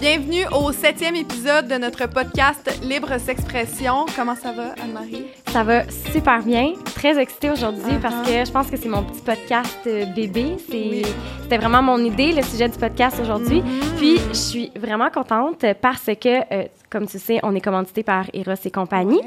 Bienvenue au septième épisode de notre podcast Libre S'expression. Comment ça va, Anne-Marie? Ça va super bien. Très excitée aujourd'hui parce que je pense que c'est mon petit podcast euh, bébé. C'était vraiment mon idée, le sujet du podcast aujourd'hui. Mm-hmm. Puis, je suis vraiment contente parce que, euh, comme tu sais, on est commandité par Eros et compagnie.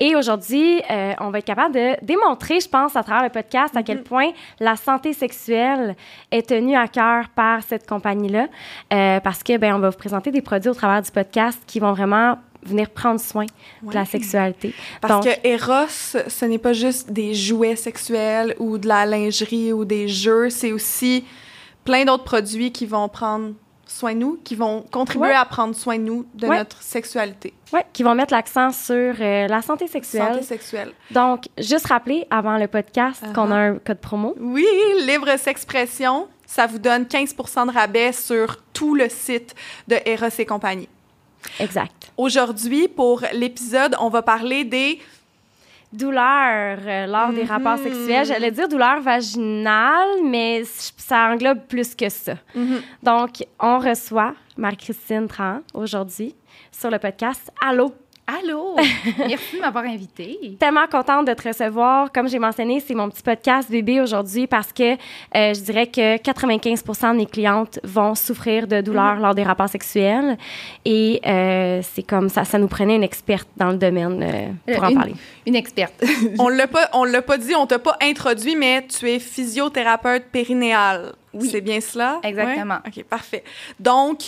Et aujourd'hui, euh, on va être capable de démontrer, je pense, à travers le podcast, à quel point la santé sexuelle est tenue à cœur par cette compagnie-là. Euh, parce que, ben, on va vous présenter des produits au travers du podcast qui vont vraiment venir prendre soin de la sexualité. Parce Donc, que Eros, ce n'est pas juste des jouets sexuels ou de la lingerie ou des jeux, c'est aussi plein d'autres produits qui vont prendre soin de nous, qui vont contribuer Ouais. à prendre soin de nous, de Ouais. notre sexualité, ouais, qui vont mettre l'accent sur euh, la santé sexuelle. santé sexuelle. Donc, juste rappeler avant le podcast qu'on a un code promo. Oui, Libre S'expression, ça vous donne 15 de rabais sur tout le site de Eros et compagnie. Exact. Aujourd'hui, pour l'épisode, on va parler des Douleur euh, lors des rapports Mhm. sexuels. J'allais dire douleur vaginale, mais ça englobe plus que ça. Donc, on reçoit Marie-Christine Tran aujourd'hui sur le podcast Allô. Allô! Merci de m'avoir invitée. Tellement contente de te recevoir. Comme j'ai mentionné, c'est mon petit podcast bébé aujourd'hui parce que euh, je dirais que 95 de mes clientes vont souffrir de douleurs lors des rapports sexuels. Et euh, c'est comme ça, ça nous prenait une experte dans le domaine euh, pour Euh, en une- parler. Une experte. On l'a pas, on l'a pas dit, on t'a pas introduit, mais tu es physiothérapeute périnéale. Oui. C'est bien cela? Exactement. OK, parfait. Donc,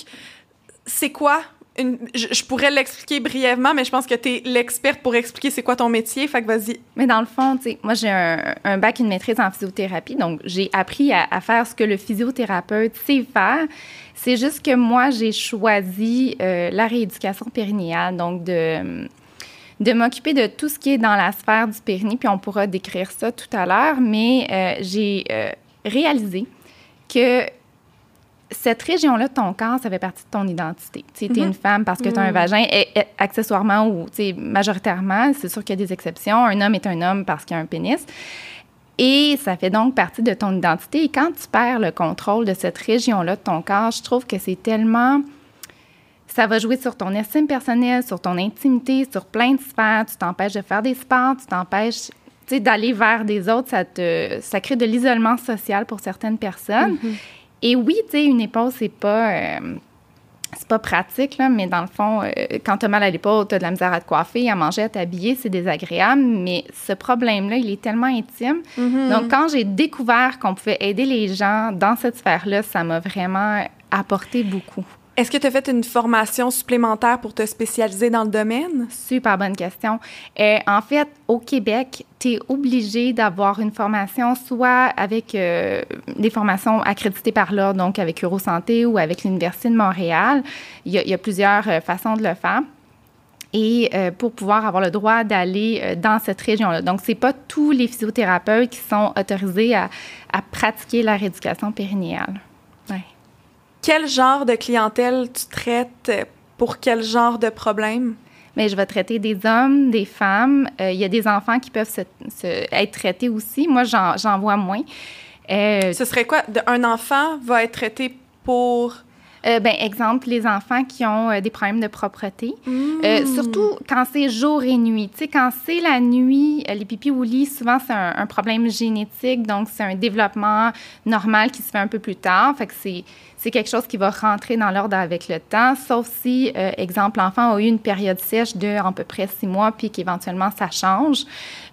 c'est quoi Je, pourrais l'expliquer brièvement, mais je pense que tu es l'experte pour expliquer c'est quoi ton métier. Fait que vas-y. Mais dans le fond, moi, j'ai un, un bac, une maîtrise en physiothérapie. Donc, j'ai appris à, faire ce que le physiothérapeute sait faire. C'est juste que moi, j'ai choisi euh, la rééducation périnéale. Donc, de, de m'occuper de tout ce qui est dans la sphère du périnée. Puis, on pourra décrire ça tout à l'heure. Mais euh, j'ai euh, réalisé que cette région-là de ton corps, ça fait partie de ton identité. Tu sais, t'es une femme parce que tu as un vagin, et, et accessoirement ou majoritairement, c'est sûr qu'il y a des exceptions. Un homme est un homme parce qu'il a un pénis. Et ça fait donc partie de ton identité. Et quand tu perds le contrôle de cette région-là de ton corps, je trouve que c'est tellement... Ça va jouer sur ton estime personnelle, sur ton intimité, sur plein de sphères. Tu t'empêches de faire des sports, tu t'empêches d'aller vers des autres. Ça, te, ça crée de l'isolement social pour certaines personnes. Et oui, tu sais, une épaule, c'est pas... euh, c'est pas pratique, là, mais dans le fond, euh, quand tu as mal à l'épaule, tu as de la misère à te coiffer, à manger, à t'habiller, c'est désagréable. Mais ce problème-là, il est tellement intime. Donc, quand j'ai découvert qu'on pouvait aider les gens dans cette sphère-là, ça m'a vraiment apporté beaucoup. Est-ce que tu as fait une formation supplémentaire pour te spécialiser dans le domaine? Super bonne question. Euh, en fait, au Québec, tu es obligé d'avoir une formation soit avec euh, des formations accréditées par l'Ordre, donc avec Eurosanté ou avec l'Université de Montréal. Il y a, plusieurs euh, façons de le faire. Et pour pouvoir avoir le droit d'aller dans cette région-là. Donc, c'est pas tous les physiothérapeutes qui sont autorisés à, à pratiquer la rééducation périnéale. Quel genre de clientèle tu traites pour quel genre de problème? Mais je vais traiter des hommes, des femmes. Euh, Il y a des enfants qui peuvent se, se- être traités aussi. Moi, j'en vois moins. Euh, Ce serait quoi? De- un enfant va être traité pour... euh, ben, exemple, les enfants qui ont euh, des problèmes de propreté. Hmm. Euh, surtout quand c'est jour et nuit. Tu sais, quand c'est la nuit, euh, les pipis au lit, souvent, c'est un, un problème génétique. Donc, c'est un développement normal qui se fait un peu plus tard. Fait que c'est c'est quelque chose qui va rentrer dans l'ordre avec le temps, sauf si, euh, exemple, l'enfant a eu une période sèche de à peu près six mois, puis qu'éventuellement ça change.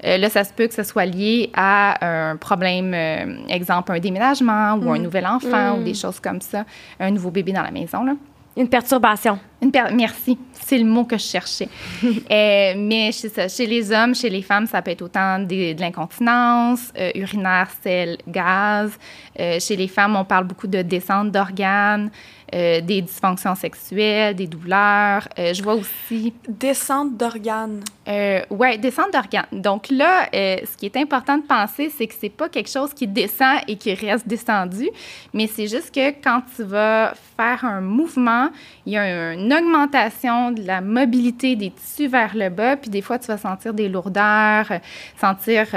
Euh, là, ça se peut que ce soit lié à un problème, euh, exemple, un déménagement ou un nouvel enfant ou des choses comme ça, un nouveau bébé dans la maison. Là. Une perturbation. Une per- Merci, c'est le mot que je cherchais. Euh, mais chez, ça, chez les hommes, chez les femmes, ça peut être autant des- de l'incontinence, euh, urinaire, sel, gaz. Euh, chez les femmes, on parle beaucoup de descente d'organes, euh, des dysfonctions sexuelles, des douleurs. Euh, je vois aussi Descente d'organes. euh, ouais, descente d'organes. Donc là, euh, ce qui est important de penser, c'est que c'est pas quelque chose qui descend et qui reste descendu, mais c'est juste que quand tu vas faire un mouvement, il y a un une augmentation de la mobilité des tissus vers le bas, puis des fois, tu vas sentir des lourdeurs, sentir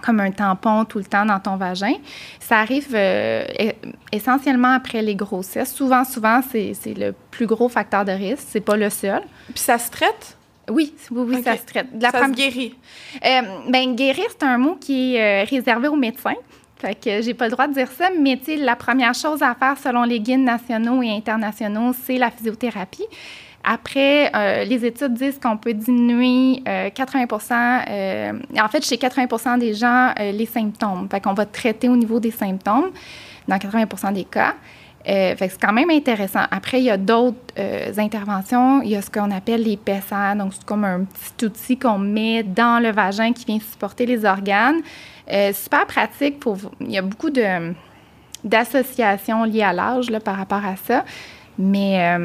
comme un tampon tout le temps dans ton vagin. Ça arrive euh, essentiellement après les grossesses. Souvent, souvent, c'est le plus gros facteur de risque. C'est pas le seul. Puis ça se traite? Oui, oui, oui, ça se traite. La ça se guérit? Euh, ben, guérir, c'est un mot qui est euh, réservé aux médecins. Fait que j'ai pas le droit de dire ça, mais la première chose à faire selon les guides nationaux et internationaux, c'est la physiothérapie. Après, euh, les études disent qu'on peut diminuer 80% euh, euh, en fait, chez 80% des gens, les symptômes. Fait qu'on va traiter au niveau des symptômes dans 80% des cas. fait que c'est quand même intéressant. Après, il y a d'autres interventions. Il y a ce qu'on appelle les PSA. Donc, c'est comme un petit outil qu'on met dans le vagin qui vient supporter les organes. super pratique pour... Il y a beaucoup d'associations liées à l'âge par rapport à ça. Mais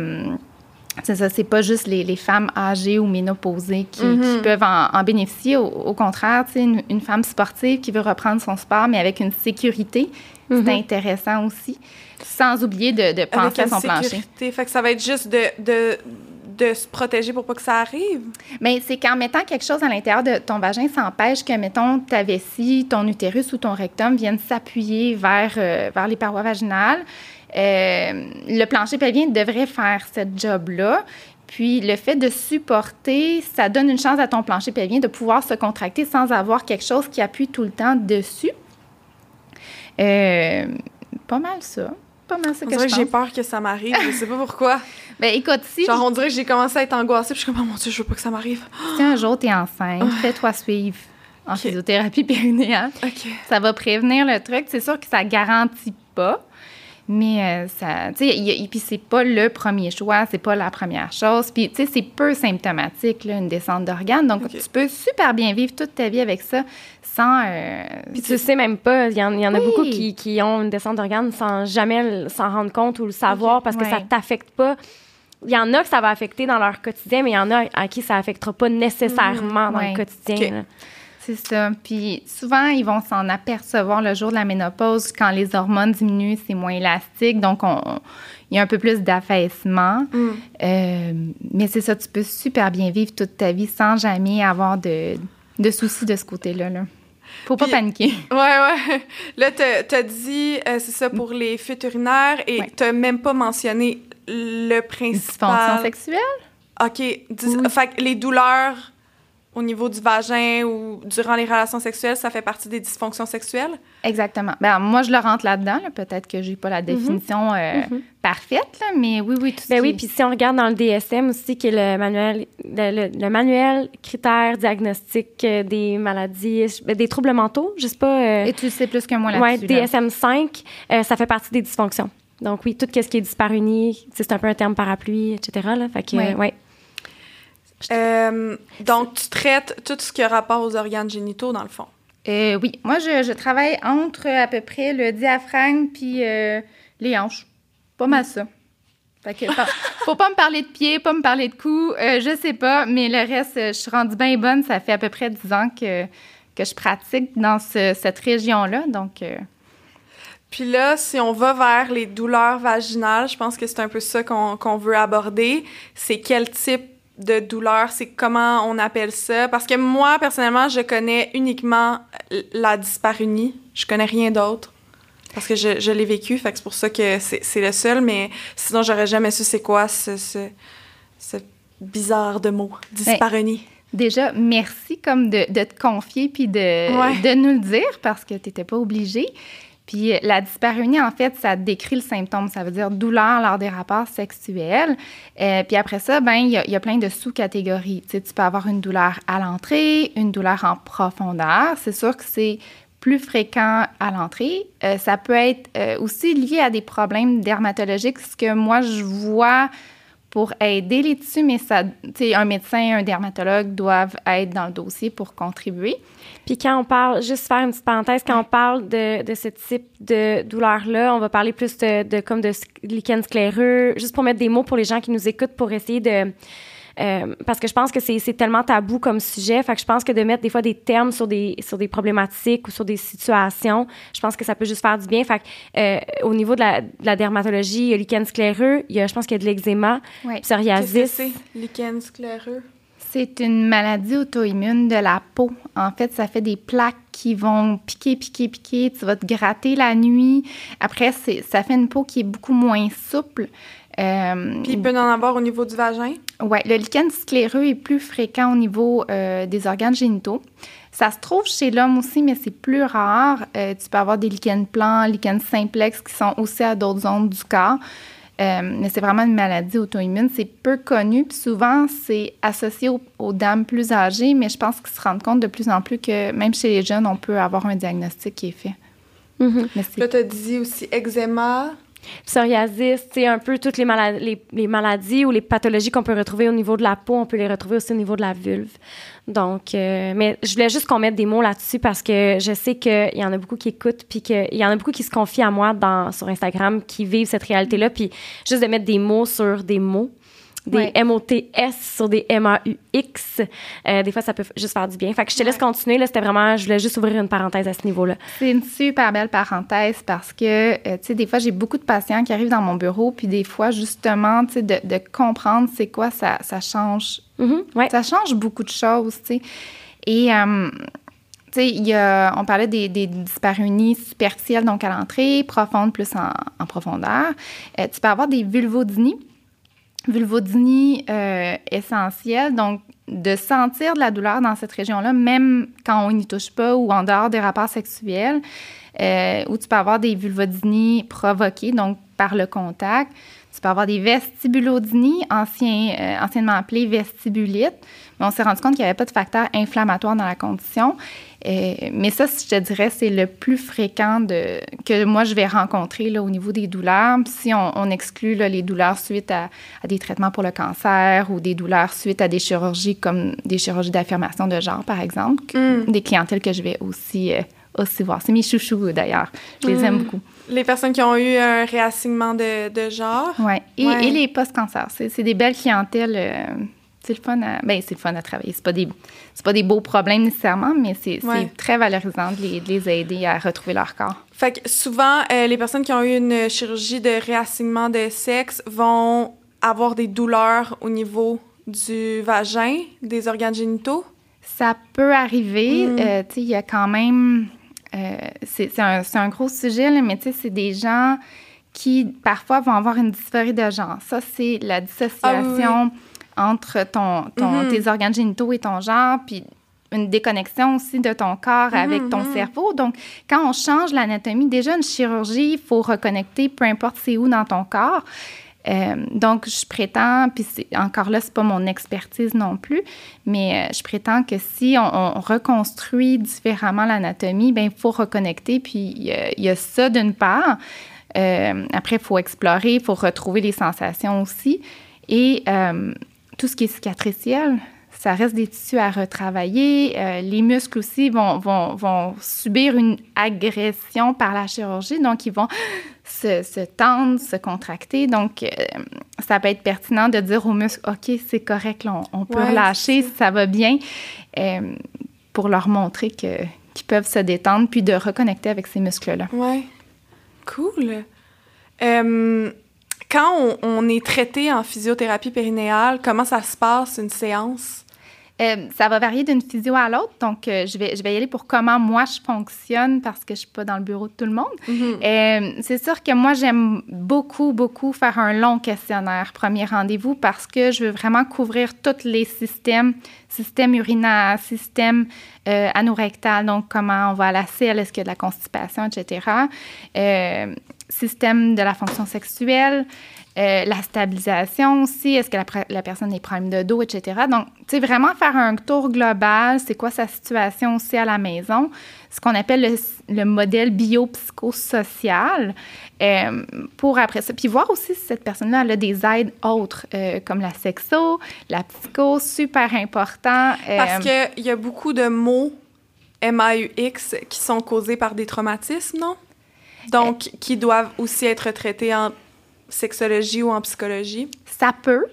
c'est ça, c'est pas juste les, les, femmes âgées ou ménopausées qui, mm-hmm. peuvent en, bénéficier. Au, contraire, une, une femme sportive qui veut reprendre son sport, mais avec une sécurité, c'est mm-hmm. intéressant aussi. Sans oublier de, de penser à son plancher. Fait que ça va être juste de, de, de se protéger pour pas que ça arrive? Mais c'est qu'en mettant quelque chose à l'intérieur de ton vagin, ça empêche que, mettons, ta vessie, ton utérus ou ton rectum viennent s'appuyer vers, euh, vers les parois vaginales. Euh, le plancher pelvien devrait faire ce job-là. Puis le fait de supporter, ça donne une chance à ton plancher pelvien de pouvoir se contracter sans avoir quelque chose qui appuie tout le temps dessus. Euh, pas mal ça. Pas mal ça on que que j'ai peur que ça m'arrive. je sais pas pourquoi. ben écoute, si. Genre, on dirait que j'ai commencé à être angoissée. Puis je suis comme, oh mon Dieu, je veux pas que ça m'arrive. Si un jour tu es enceinte, fais-toi suivre en physiothérapie périnéale. Ça va prévenir le truc. C'est sûr que ça garantit pas. Mais euh, ça, tu sais, puis c'est pas le premier choix, c'est pas la première chose. Puis, tu sais, c'est peu symptomatique, là, une descente d'organes. Donc, tu peux super bien vivre toute ta vie avec ça sans. Euh, puis, tu sais même pas. Il y en, a beaucoup qui, qui, ont une descente d'organes sans jamais s'en rendre compte ou le savoir parce que ça t'affecte pas. Il y en a que ça va affecter dans leur quotidien, mais il y en a à qui ça affectera pas nécessairement dans le quotidien. C'est ça. Puis souvent, ils vont s'en apercevoir le jour de la ménopause quand les hormones diminuent, c'est moins élastique. Donc, il y a un peu plus d'affaissement. Mm. Euh, mais c'est ça, tu peux super bien vivre toute ta vie sans jamais avoir de, soucis de ce côté-là. Là. Faut pas paniquer. Ouais, ouais. Là, tu as dit, euh, c'est ça pour les fuites urinaires et tu n'as même pas mentionné le principal. Dysfonction sexuelle? OK. Fait que les douleurs au niveau du vagin ou durant les relations sexuelles, ça fait partie des dysfonctions sexuelles? Exactement. Ben, moi, je le rentre là-dedans. Peut-être que j'ai pas la mhm. définition euh, mhm. parfaite, mais oui, oui, tout ben oui, puis si on regarde dans le DSM aussi, qui est le manuel, le, manuel critères diagnostiques euh, des maladies, ben, des troubles mentaux, je sais pas. Euh, Et tu sais plus que moi là-dessus. Oui, DSM 5, ça fait partie des dysfonctions. Donc oui, tout ce qui est disparunie, c'est un peu un terme parapluie, etc. Là, fait que, ouais. Euh, donc, tu traites tout ce qui a rapport aux organes génitaux, dans le fond? Euh, oui. Moi, je, travaille entre à peu près le diaphragme puis euh, les hanches. Pas mal ça. Fait que, faut pas me parler de pieds, pas me parler de cou. je sais pas, mais le reste, je suis rendue bien bonne. Ça fait à peu près 10 ans que, que je pratique dans cette région-là. Donc. Puis là, si on va vers les douleurs vaginales, je pense que c'est un peu ça qu'on veut aborder. C'est quel type de douleur, c'est comment on appelle ça. Parce que moi, personnellement, je connais uniquement la disparunie. Je connais rien d'autre. Parce que je, je l'ai vécu, fait que c'est pour ça que c'est le seul, mais sinon, j'aurais jamais su c'est quoi ce, ce, ce, bizarre de mot, disparunie. déjà, merci comme de, de te confier puis de, de nous le dire parce que tu n'étais pas obligée. Puis euh, la dyspareunie, en fait, ça décrit le symptôme. Ça veut dire douleur lors des rapports sexuels. Euh, puis après ça, ben il y, a plein de sous-catégories. Tu, sais, tu peux avoir une douleur à l'entrée, une douleur en profondeur. C'est sûr que c'est plus fréquent à l'entrée. Euh, ça peut être aussi lié à des problèmes dermatologiques, ce que moi, je vois pour aider les tissus, mais ça, un médecin, un dermatologue doivent être dans le dossier pour contribuer. Puis quand on parle, juste faire une petite parenthèse, quand on parle de, de ce type de douleur-là, on va parler plus de, de comme de lichen scléreux, juste pour mettre des mots pour les gens qui nous écoutent pour essayer de euh, parce que je pense que c'est tellement tabou comme sujet. Fait que je pense que de mettre des fois des termes sur des, sur des problématiques ou sur des situations, je pense que ça peut juste faire du bien. Fait que, euh, au niveau de la, de la dermatologie, il y a lichen scléreux, il y a, je pense qu'il y a de l'eczéma, Ouais. Qu'est-ce psoriasis. que c'est? Lichen scléreux? C'est une maladie auto-immune de la peau. En fait, ça fait des plaques qui vont piquer, piquer, piquer. Tu vas te gratter la nuit. Après, ça fait une peau qui est beaucoup moins souple. Euh, Puis il peut en avoir au niveau du vagin? Ouais, le lichen scléreux est plus fréquent au niveau euh, des organes génitaux. Ça se trouve chez l'homme aussi, mais c'est plus rare. Euh, tu peux avoir des lichens plans, lichens simplex qui sont aussi à d'autres zones du corps. Euh, mais c'est vraiment une maladie auto-immune. C'est peu connu, puis souvent, c'est associé aux, aux dames plus âgées, mais je pense qu'ils se rendent compte de plus en plus que même chez les jeunes, on peut avoir un diagnostic qui est fait. Mhm. Mais Puis c'est Là, tu as dit aussi eczéma. Psoriasis, un peu toutes les, mala- les, les maladies ou les pathologies qu'on peut retrouver au niveau de la peau, on peut les retrouver aussi au niveau de la vulve. Donc, euh, mais je voulais juste qu'on mette des mots là-dessus parce que je sais qu'il y en a beaucoup qui écoutent, puis qu'il y en a beaucoup qui se confient à moi dans, sur Instagram, qui vivent cette réalité-là, puis juste de mettre des mots sur des mots, des Ouais. M-O-T-S sur des M-A-U-X, euh, des fois, ça peut juste faire du bien. Fait que je te laisse continuer, là, c'était vraiment, je voulais juste ouvrir une parenthèse à ce niveau-là. C'est une super belle parenthèse parce que, euh, tu sais, des fois, j'ai beaucoup de patients qui arrivent dans mon bureau, puis des fois, justement, tu sais, de, de comprendre c'est quoi, ça, ça change. Ouais. Ça change beaucoup de choses, tu sais. Et, euh, tu sais, il y a, on parlait des, des dyspareunies superficielles, donc à l'entrée, profondes plus en, en profondeur. Euh, tu peux avoir des vulvodynies. Vulvodynie euh, essentielle, donc de sentir de la douleur dans cette région-là, même quand on n'y touche pas ou en dehors des rapports sexuels, euh, où tu peux avoir des vulvodynies provoquées, donc par le contact. Tu peux avoir des vestibulodynies, ancien, euh, anciennement appelées vestibulites. Mais on s'est rendu compte qu'il n'y avait pas de facteur inflammatoire dans la condition. Euh, mais ça, je te dirais, c'est le plus fréquent de, que moi, je vais rencontrer là, au niveau des douleurs. Si on, on exclut là, les douleurs suite à, à des traitements pour le cancer ou des douleurs suite à des chirurgies comme des chirurgies d'affirmation de genre, par exemple, Mm. des clientèles que je vais aussi, euh, aussi voir. C'est mes chouchous, d'ailleurs. Je les Mm. aime beaucoup. Les personnes qui ont eu un réassignement de, de genre? Ouais. Et, Ouais. et les post-cancer, c'est c'est des belles clientèles. euh, c'est le fun à, ben, c'est le fun à travailler. C'est pas des, c'est pas des beaux problèmes nécessairement, mais c'est Ouais. très valorisant de les, de les aider à retrouver leur corps. Fait que souvent, euh, les personnes qui ont eu une chirurgie de réassignement de sexe vont avoir des douleurs au niveau du vagin, des organes génitaux? Ça peut arriver. Mm. euh, tu sais, il y a quand même. euh, c'est c'est un, c'est un gros sujet, là, mais tu sais, c'est des gens qui parfois vont avoir une dysphorie de genre. Ça, c'est la dissociation entre ton, ton- Mhm. tes organes génitaux et ton genre, puis une déconnexion aussi de ton corps avec ton Mhm. cerveau. Donc, quand on change l'anatomie, déjà une chirurgie, il faut reconnecter, peu importe c'est où dans ton corps. Euh, donc, je prétends, puis encore là, c'est pas mon expertise non plus, mais euh, je prétends que si on, on reconstruit différemment l'anatomie, ben il faut reconnecter. Puis il y a- il y, a ça d'une part. Euh, après, il faut explorer, il faut retrouver les sensations aussi. Et tout ce qui est cicatriciel, ça reste des tissus à retravailler. Euh, les muscles aussi vont, vont, vont subir une agression par la chirurgie, donc ils vont se, se tendre, se contracter. Donc, euh, ça peut être pertinent de dire aux muscles, OK, c'est correct, là, on, on peut Ouais, relâcher, c'est ça va bien, euh, pour leur montrer que qu'ils peuvent se détendre, puis de reconnecter avec ces muscles-là. Ouais. Cool. Quand on, on est traité en physiothérapie périnéale, comment ça se passe une séance? Euh, ça va varier d'une physio à l'autre, donc euh, je, vais, je vais y aller pour comment moi je fonctionne parce que je suis pas dans le bureau de tout le monde. Euh, c'est sûr que moi, j'aime beaucoup, beaucoup faire un long questionnaire, premier rendez-vous, parce que je veux vraiment couvrir tous les systèmes, système urinaire, système anorectal, donc comment on va à la selle, est-ce qu'il y a de la constipation, etc. Système de la fonction sexuelle, euh, la stabilisation aussi, est-ce que la, personne est problème de dos, etc. Donc, tu sais, vraiment faire un tour global, c'est quoi sa situation aussi à la maison, ce qu'on appelle le, le modèle biopsychosocial, euh, pour après ça. Puis voir aussi si cette personne-là a des aides autres, euh, comme la sexo, la psycho, super important. euh, Parce qu'il y a beaucoup de mots MAUX qui sont causés par des traumatismes, non? Donc, qui doivent aussi être traités en sexologie ou en psychologie. Ça peut.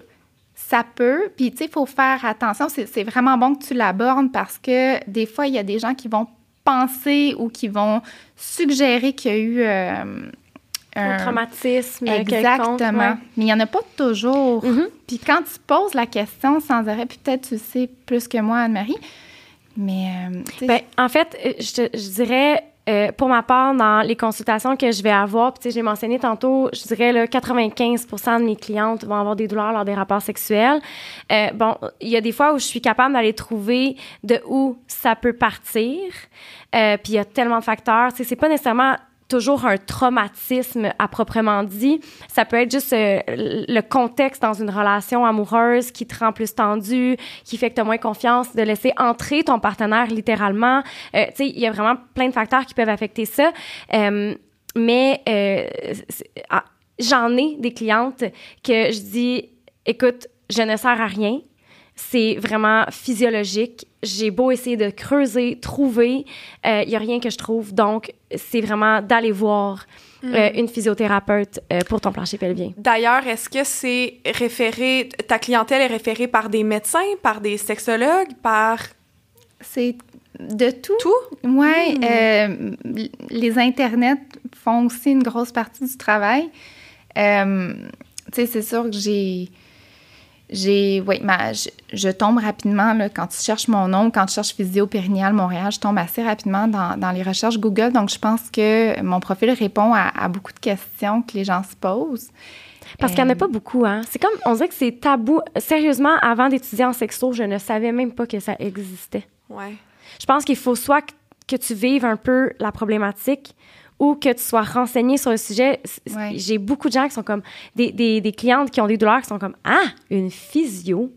ça peut. Puis, tu sais, il faut faire attention. C'est vraiment bon que tu l'abordes parce que des fois, il y a des gens qui vont penser ou qui vont suggérer qu'il y a eu euh, un, traumatisme. Exactement. Mais il n'y en a pas toujours. Mm-hmm. Puis quand tu poses la question sans arrêt, puis peut-être tu sais plus que moi, Anne-Marie, mais. Euh, ben, en fait, euh, je, je dirais. Euh, pour ma part, dans les consultations que je vais avoir, puis j'ai mentionné tantôt, je dirais là, 95% de mes clientes vont avoir des douleurs lors des rapports sexuels. bon, il y a des fois où je suis capable d'aller trouver de où ça peut partir. puis il y a tellement de facteurs. C'est pas nécessairement toujours un traumatisme à proprement dit. Ça peut être juste euh, le contexte dans une relation amoureuse qui te rend plus tendu, qui fait que tu as moins confiance, de laisser entrer ton partenaire littéralement. Euh, tu sais, il y a vraiment plein de facteurs qui peuvent affecter ça. Euh, mais ah, j'en ai des clientes que je dis, écoute, je ne sers à rien c'est vraiment physiologique. J'ai beau essayer de creuser, trouver, il euh, n'y a rien que je trouve. Donc, c'est vraiment d'aller voir mm. euh, une physiothérapeute euh, pour ton plancher pelvien. D'ailleurs, est-ce que c'est référé, ta clientèle est référée par des médecins, par des sexologues, par... C'est de tout. Tout? Oui. Mm. les internets font aussi une grosse partie du travail. tu sais, c'est sûr que j'ai j'ai, oui, ma, je, tombe rapidement, là, quand tu cherches mon nom, quand tu cherches Physio Périnéal Montréal, je tombe assez rapidement dans, dans, les recherches Google. Donc, je pense que mon profil répond à, beaucoup de questions que les gens se posent. Parce qu'il n'y en a pas beaucoup, hein. C'est comme, on dirait que c'est tabou. Sérieusement, avant d'étudier en sexo, je ne savais même pas que ça existait. Ouais. Je pense qu'il faut soit que tu vives un peu la problématique ou que tu sois renseigné sur le sujet. J'ai beaucoup de gens qui sont comme des, des, des, clientes qui ont des douleurs qui sont comme Ah, une physio.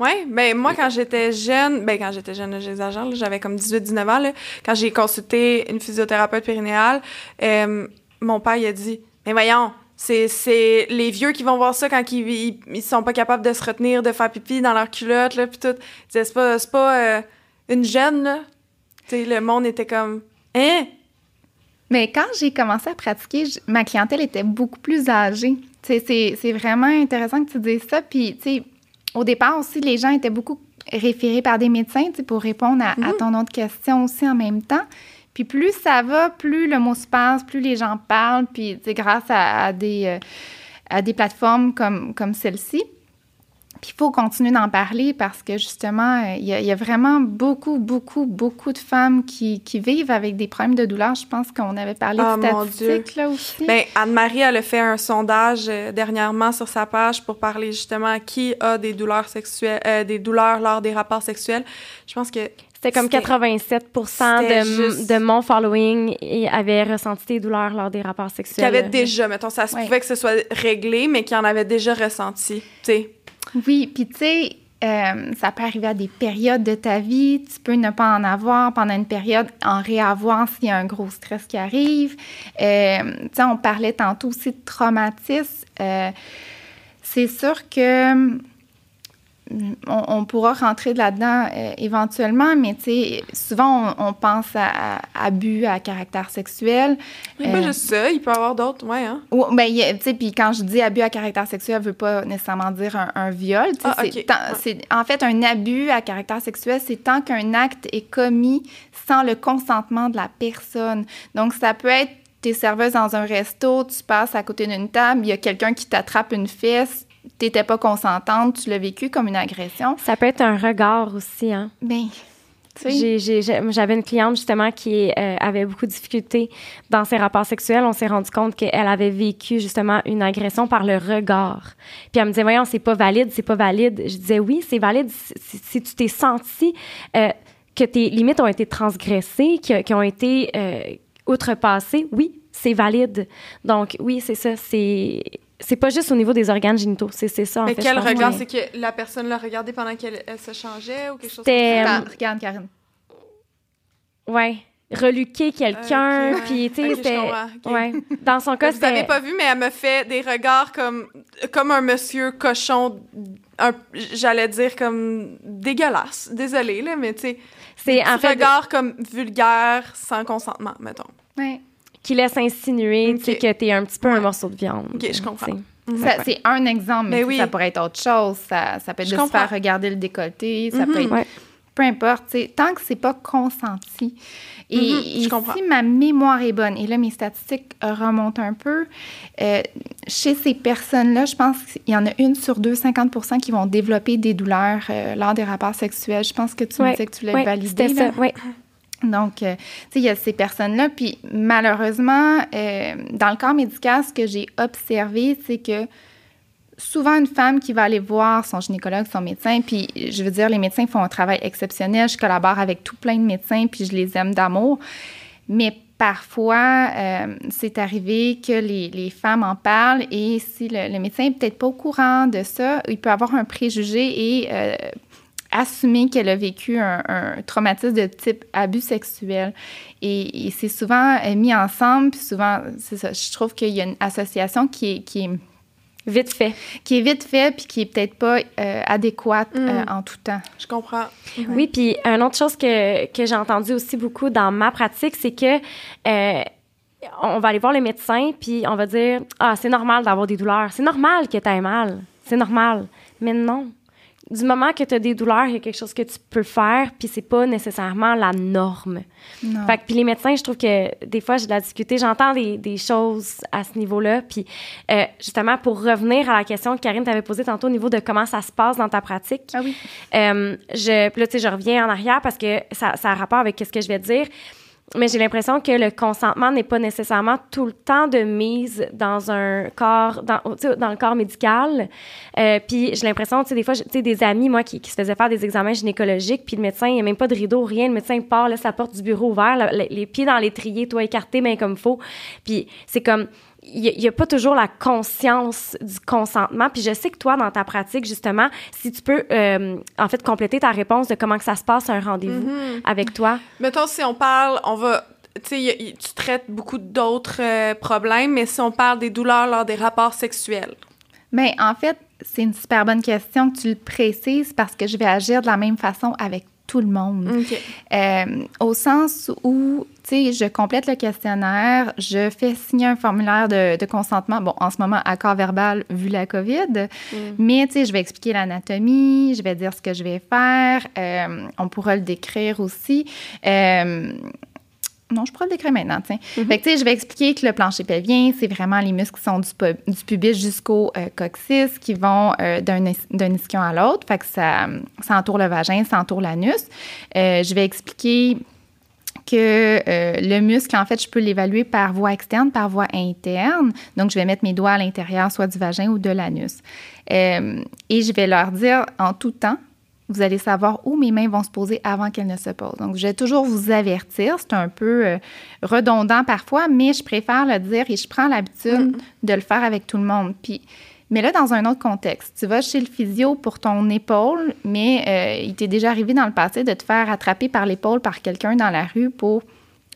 Oui, ben moi, quand j'étais jeune, ben quand j'étais jeune, j'exagère, j'avais comme 18-19 ans, là, quand j'ai consulté une physiothérapeute périnéale, euh, mon père, il a dit Mais voyons, c'est les vieux qui vont voir ça quand ils, ils, sont pas capables de se retenir, de faire pipi dans leur culotte, là, puis tout. C'est pas, pas euh, une jeune, là. Tu sais, le monde était comme Hein? Mais quand j'ai commencé à pratiquer, ma clientèle était beaucoup plus âgée. C'est vraiment intéressant que tu dises ça. Puis, au départ aussi, les gens étaient beaucoup référés par des médecins pour répondre à, mm-hmm. ton autre question aussi en même temps. Puis plus ça va, plus le mot se passe, plus les gens parlent. Puis, grâce à, des, euh, à des plateformes comme, comme celle-ci. Puis il faut continuer d'en parler parce que justement, il y, a, vraiment beaucoup, beaucoup, beaucoup de femmes qui, qui, vivent avec des problèmes de douleur. Je pense qu'on avait parlé de oh, statistiques là aussi. Bien, Anne-Marie, elle a fait un sondage euh, dernièrement sur sa page pour parler justement à qui a des douleurs sexuelles, euh, des douleurs lors des rapports sexuels. Je pense que c'était comme 87 de, de, mon following et avait ressenti des douleurs lors des rapports sexuels. Qui avait déjà, mettons, ça se pouvait que ce soit réglé, mais qui en avait déjà ressenti, tu sais. Oui, puis tu sais, euh, ça peut arriver à des périodes de ta vie. Tu peux ne pas en avoir pendant une période, en réavoir s'il y a un gros stress qui arrive. Euh, tu sais, on parlait tantôt aussi de traumatisme. Euh, c'est sûr que on, pourra rentrer là-dedans euh, éventuellement, mais tu sais, souvent on, pense à, abus à caractère sexuel. Mais pas euh, juste ça, il peut y avoir d'autres, ouais. Hein? Ou, ben, tu sais, puis quand je dis abus à caractère sexuel, ça veut pas nécessairement dire un, viol. Ah, c'est, en fait, un abus à caractère sexuel, c'est tant qu'un acte est commis sans le consentement de la personne. Donc, ça peut être t'es serveuse dans un resto, tu passes à côté d'une table, il y a quelqu'un qui t'attrape une fesse, t'étais pas consentante, tu l'as vécu comme une agression. Ça peut être un regard aussi, hein? Bien. J'avais une cliente justement qui euh, avait beaucoup de difficultés dans ses rapports sexuels. On s'est rendu compte qu'elle avait vécu justement une agression par le regard. Puis elle me disait, voyons, c'est pas valide, c'est pas valide. Je disais, oui, c'est valide si, tu t'es senti euh, que tes limites ont été transgressées, qui, ont été euh, outrepassées. Oui, c'est valide. Donc oui, c'est ça. C'est c'est pas juste au niveau des organes génitaux, c'est ça en Mais fait. quel regard? C'est que la personne l'a regardé pendant qu'elle se changeait ou quelque chose comme ça? Regarde, Karine. Ouais. Reluquer quelqu'un, puis tu sais, c'était... Ouais. Dans son cas, c'était... Vous avez pas vu, mais elle me fait des regards comme, comme un monsieur cochon, j'allais dire comme dégueulasse. Désolée, là, mais tu sais... C'est en fait... regard comme vulgaire, sans consentement, mettons. Ouais qui laisse insinuer que tu es un petit peu un morceau de viande. OK, je comprends. Ça, c'est un exemple, mais, oui. ça pourrait être autre chose. Ça, ça peut être Je de se comprends. faire regarder le décolleté, ça Mhm. peut être... Ouais. Peu importe, tu sais, tant que c'est pas consenti. Et, Mhm, et je comprends. si ma mémoire est bonne, et là, mes statistiques remontent un peu, euh, chez ces personnes-là, je pense qu'il y en a une sur deux, 50% qui vont développer des douleurs euh, lors des rapports sexuels. Je pense que tu me Ouais, disais que tu l'as ouais, validé. c'était ça, oui. Donc, euh, il y a ces personnes-là. Puis, malheureusement, euh, dans le corps médical, ce que j'ai observé, c'est que souvent, une femme qui va aller voir son gynécologue, son médecin, puis je veux dire, les médecins font un travail exceptionnel. Je collabore avec tout plein de médecins, puis je les aime d'amour. Mais parfois, euh, c'est arrivé que les, femmes en parlent et si le, médecin n'est peut-être pas au courant de ça, il peut avoir un préjugé et assumer qu'elle a vécu un, un traumatisme de type abus sexuel. Et, et c'est souvent euh, mis ensemble, puis souvent, c'est ça, je trouve qu'il y a une association qui est, qui est, Vite fait. qui est vite faite, puis qui est peut-être pas euh, adéquate Mm. euh, en tout temps. Je comprends. Oui, puis une autre chose que, que j'ai entendu aussi beaucoup dans ma pratique, c'est que euh, on va aller voir le médecin, puis on va dire Ah, c'est normal d'avoir des douleurs. C'est normal que tu aies mal. C'est normal. Mais non. Du moment que tu as des douleurs, il y a quelque chose que tu peux faire, puis c'est pas nécessairement la norme. Non. Fait que, puis les médecins, je trouve que des fois, j'ai de la difficulté. J'entends des, des choses à ce niveau-là. Puis euh, justement, pour revenir à la question que Karine t'avait posée tantôt au niveau de comment ça se passe dans ta pratique, Ah oui. euh, je, puis là, tu sais, je reviens en arrière parce que ça, ça a rapport avec ce que je vais dire. Mais j'ai l'impression que le consentement n'est pas nécessairement tout le temps de mise dans un corps, dans, le corps médical. Euh, puis j'ai l'impression, tu sais, des fois, tu sais, des amis, moi, qui, se faisaient faire des examens gynécologiques, puis le médecin, il n'y a même pas de rideau, rien. Le médecin part, laisse la porte du bureau ouverte, le- les pieds dans l'étrier, toi écarté, mais comme faut. Puis c'est comme, il n'y a, pas toujours la conscience du consentement. Puis je sais que toi, dans ta pratique, justement, si tu peux, euh, en fait, compléter ta réponse de comment que ça se passe un rendez-vous Mhm. avec toi. Mettons, si on parle, on va. Tu tu traites beaucoup d'autres euh, problèmes, mais si on parle des douleurs lors des rapports sexuels. Mais en fait, c'est une super bonne question que tu le précises parce que je vais agir de la même façon avec tout le monde. Euh, au sens où, tu sais, je complète le questionnaire, je fais signer un formulaire de, de consentement. Bon, en ce moment, accord verbal vu la COVID, mais tu sais, je vais expliquer l'anatomie, je vais dire ce que je vais faire. euh, on pourra le décrire aussi. Euh, non, je pourrais le décrire maintenant, tiens. Fait que, tu sais, je vais expliquer que le plancher pelvien, c'est vraiment les muscles qui sont du, pu- du pubis jusqu'au euh, coccyx qui vont euh, d'un is- d'un ischion à l'autre. Fait que ça, ça entoure le vagin, ça entoure l'anus. Euh, je vais expliquer que euh, le muscle, en fait, je peux l'évaluer par voie externe, par voie interne. Donc, je vais mettre mes doigts à l'intérieur, soit du vagin ou de l'anus. Et je vais leur dire en tout temps, vous allez savoir où mes mains vont se poser avant qu'elles ne se posent. Donc, je vais toujours vous avertir. C'est un peu euh, redondant parfois, mais je préfère le dire et je prends l'habitude de le faire avec tout le monde. Puis, mais là, dans un autre contexte, tu vas chez le physio pour ton épaule, mais euh, il t'est déjà arrivé dans le passé de te faire attraper par l'épaule par quelqu'un dans la rue pour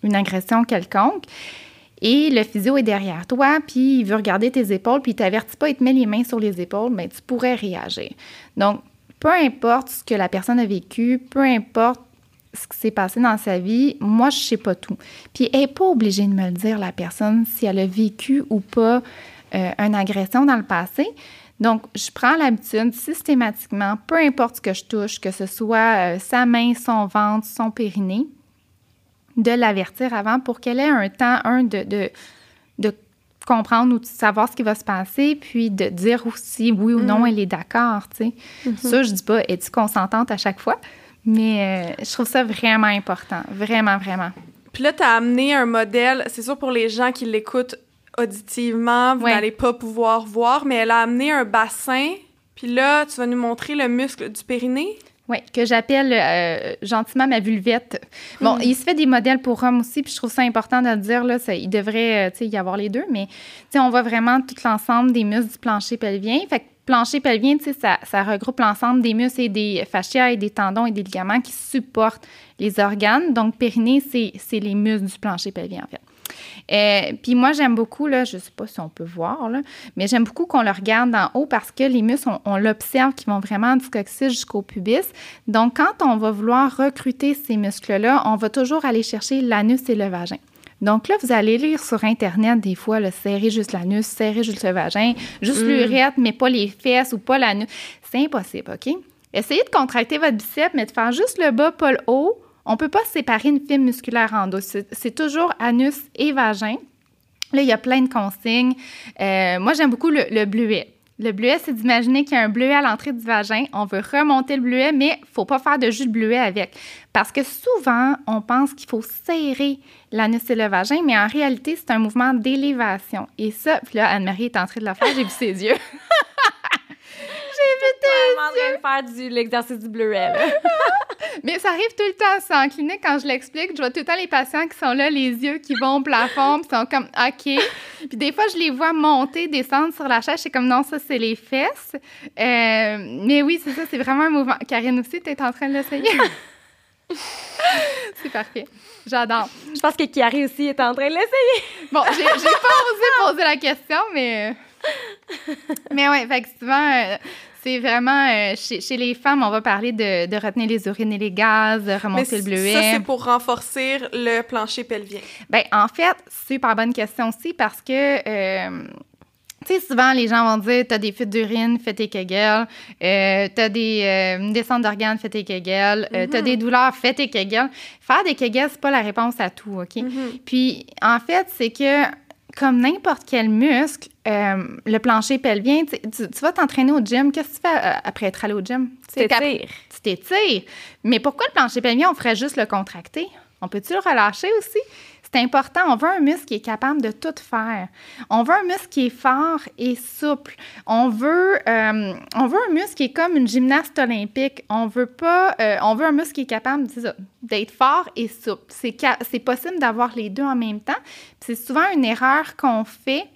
une agression quelconque. Et le physio est derrière toi, puis il veut regarder tes épaules, puis il t'avertit pas, il te met les mains sur les épaules, mais tu pourrais réagir. Donc, peu importe ce que la personne a vécu, peu importe ce qui s'est passé dans sa vie, moi, je sais pas tout. Puis, elle n'est pas obligée de me le dire, la personne, si elle a vécu ou pas euh, une agression dans le passé. Donc, je prends l'habitude systématiquement, peu importe ce que je touche, que ce soit euh, sa main, son ventre, son périnée, de l'avertir avant pour qu'elle ait un temps, un, de, de, de comprendre ou de savoir ce qui va se passer, puis de dire aussi oui ou non, elle est d'accord, tu sais. Ça, je dis pas, es-tu consentante à chaque fois? Mais euh, je trouve ça vraiment important, vraiment, vraiment. Puis là, tu as amené un modèle, c'est sûr pour les gens qui l'écoutent auditivement, vous Ouais. n'allez pas pouvoir voir, mais elle a amené un bassin, puis là, tu vas nous montrer le muscle du périnée? Oui, que j'appelle euh, gentiment ma vulvette. Bon, il se fait des modèles pour hommes aussi, puis je trouve ça important de le dire, là, ça- il devrait euh, tu sais, y avoir les deux, mais tu sais, on voit vraiment tout l'ensemble des muscles du plancher pelvien. Fait que plancher pelvien, tu sais, ça, ça regroupe l'ensemble des muscles et des fascias et des tendons et des ligaments qui supportent les organes. Donc, périnée, c'est les muscles du plancher pelvien, en fait. Euh, puis moi, j'aime beaucoup, là, je sais pas si on peut voir, là, mais j'aime beaucoup qu'on le regarde d'en haut parce que les muscles, on, on l'observe qui vont vraiment du coccyx jusqu'au pubis. Donc, quand on va vouloir recruter ces muscles-là, on va toujours aller chercher l'anus et le vagin. Donc là, vous allez lire sur Internet des fois, le serrer juste l'anus, serrer juste le vagin, juste l'urètre, mais pas les fesses ou pas l'anus. C'est impossible, OK? Essayez de contracter votre biceps, mais de faire juste le bas, pas le haut. On peut pas séparer une fibre musculaire en deux. C'est toujours anus et vagin. Là, il y a plein de consignes. Euh, moi, j'aime beaucoup le, le bleuet. Le bleuet, c'est d'imaginer qu'il y a un bleuet à l'entrée du vagin. On veut remonter le bleuet, mais faut pas faire de jus de bleuet avec. Parce que souvent, on pense qu'il faut serrer l'anus et le vagin, mais en réalité, c'est un mouvement d'élévation. Et ça, puis là, Anne-Marie est en train de le faire, j'ai vu ses yeux. vraiment en train de faire l'exercice du bleuet. Mais ça arrive tout le temps, ça. En clinique, quand je l'explique, je vois tout le temps les patients qui sont là, les yeux qui vont au plafond, puis sont comme OK. Puis des fois, je les vois monter, descendre sur la chaise. C'est comme non, ça, c'est les fesses. Euh, mais oui, c'est ça, c'est vraiment un mouvement. Karine aussi, tu es en train de l'essayer? c'est parfait. J'adore. Je pense que Kiari aussi est en train de l'essayer. Bon, j'ai j'ai pas osé poser la question, mais. Mais ouais, effectivement, euh, c'est vraiment. euh, chez, chez les femmes, on va parler de, de retenir les urines et les gaz, Mais remonter le bleuet. ça, c'est pour renforcer le plancher pelvien. Ben, en fait, super bonne question aussi parce que, euh, tu sais, souvent, les gens vont dire t'as des fuites d'urine, fais tes kegels. Euh, t'as des euh, une descente d'organes, fais tes kegels. Euh, T'as des douleurs, fais tes kegels. Faire des kegels, c'est pas la réponse à tout, OK? Puis, en fait, c'est que, comme n'importe quel muscle, euh, le plancher pelvien, tu, tu- vas t'entraîner au gym. Qu'est-ce que tu fais euh, après être allé au gym? Tu T'étires. tu t'étires. Mais pourquoi le plancher pelvien, on ferait juste le contracter? On peut-tu le relâcher aussi? C'est important. On veut un muscle qui est capable de tout faire. On veut un muscle qui est fort et souple. On veut, euh, on veut un muscle qui est comme une gymnaste olympique. On veut pas, euh, on veut un muscle qui est capable d'être fort et souple. C'est, possible d'avoir les deux en même temps. C'est souvent une erreur qu'on fait.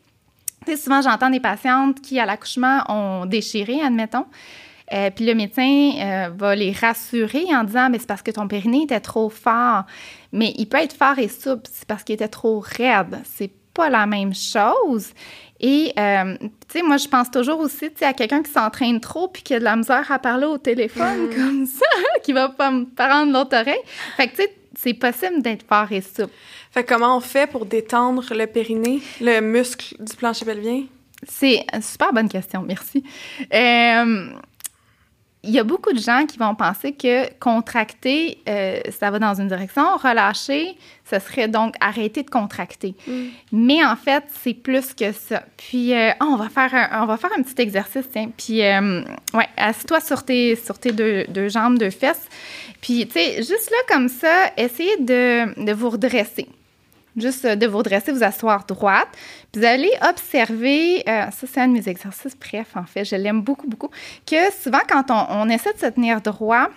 Souvent, j'entends des patientes qui, à l'accouchement, ont déchiré, admettons. Euh, puis le médecin va les rassurer en disant mais c'est parce que ton périnée était trop fort. Mais il peut être fort et souple, c'est parce qu'il était trop raide. C'est pas la même chose. Et, euh, tu sais, moi, je pense toujours aussi tu sais, à quelqu'un qui s'entraîne trop puis qui a de la misère à parler au téléphone comme ça, qui va pas me prendre l'autre oreille. Fait que, tu sais, c'est possible d'être fort et souple. Fait que comment on fait pour détendre le périnée, le muscle du plancher pelvien? C'est une super bonne question, merci. Euh, il y a beaucoup de gens qui vont penser que contracter, euh, ça va dans une direction, relâcher, ce serait donc arrêter de contracter. Mais en fait, c'est plus que ça. Puis, euh, on, va faire un, on va faire un petit exercice, tiens. Puis, euh, ouais, assis-toi sur tes, sur tes deux, deux jambes, deux fesses. Puis, tu sais, juste là, comme ça, essayez de, de vous redresser. Juste euh, de vous redresser, vous asseoir droite. Vous allez observer, euh, ça c'est un de mes exercices, bref, en fait, je l'aime beaucoup, beaucoup, que souvent quand on, essaie de se tenir droit,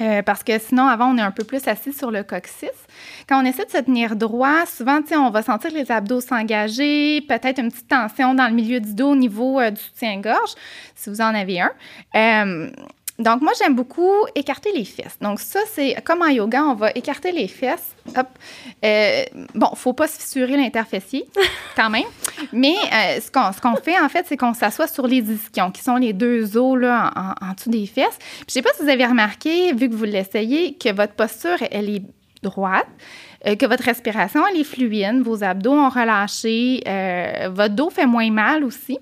euh, parce que sinon, avant, on est un peu plus assis sur le coccyx. Quand on essaie de se tenir droit, souvent, on va sentir les abdos s'engager, peut-être une petite tension dans le milieu du dos au niveau du soutien-gorge, si vous en avez un. Donc, moi, j'aime beaucoup écarter les fesses. Donc, ça, c'est comme en yoga, on va écarter les fesses. Hop. Euh, bon, faut pas se fissurer l'interfessier, quand même. Mais euh, ce qu'on ce qu'on fait, en fait, c'est qu'on s'assoit sur les ischions, qui sont les deux os là, en, en- en dessous des fesses. Puis, je sais pas si vous avez remarqué, vu que vous l'essayez, que votre posture, elle est droite, euh, que votre respiration, elle est fluide, vos abdos ont relâché, euh, votre dos fait moins mal aussi.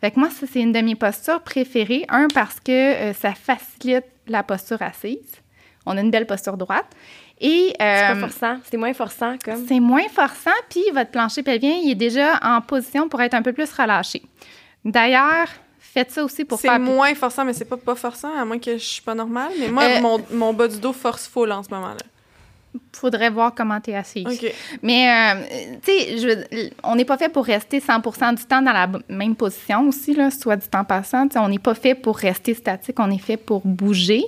Fait que moi, ça, c'est une de mes postures préférées. Un, parce que euh, ça facilite la posture assise. On a une belle posture droite. Et C'est euh, pas forçant. C'est moins forçant, comme. c'est moins forçant, puis votre plancher pelvien, il est déjà en position pour être un peu plus relâché. D'ailleurs, faites ça aussi pour C'est faire... moins forçant, mais c'est pas pas forçant, à moins que je suis pas normale. Mais moi, Euh, mon, mon bas du dos force full en ce moment-là. Faudrait voir comment tu es assise. Mais, euh, tu sais, on n'est pas fait pour rester 100% du temps dans la même position aussi, là, soit du temps passant. On n'est pas fait pour rester statique, on est fait pour bouger.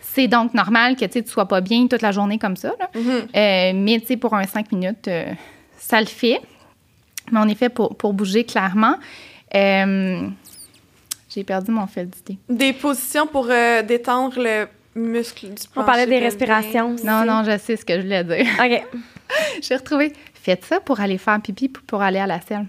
C'est donc normal que tu ne sois pas bien toute la journée comme ça. là. Mhm. Euh, mais tu sais, pour un 5 minutes, euh, ça le fait. Mais on est fait pour, pour bouger clairement. J'ai perdu mon fil d'idée. Des positions pour détendre le muscle du plancher On parlait des respirations aussi. Non, non, je sais ce que je voulais dire. OK. J'ai retrouvé. Faites ça pour aller faire pipi pour aller à la selle.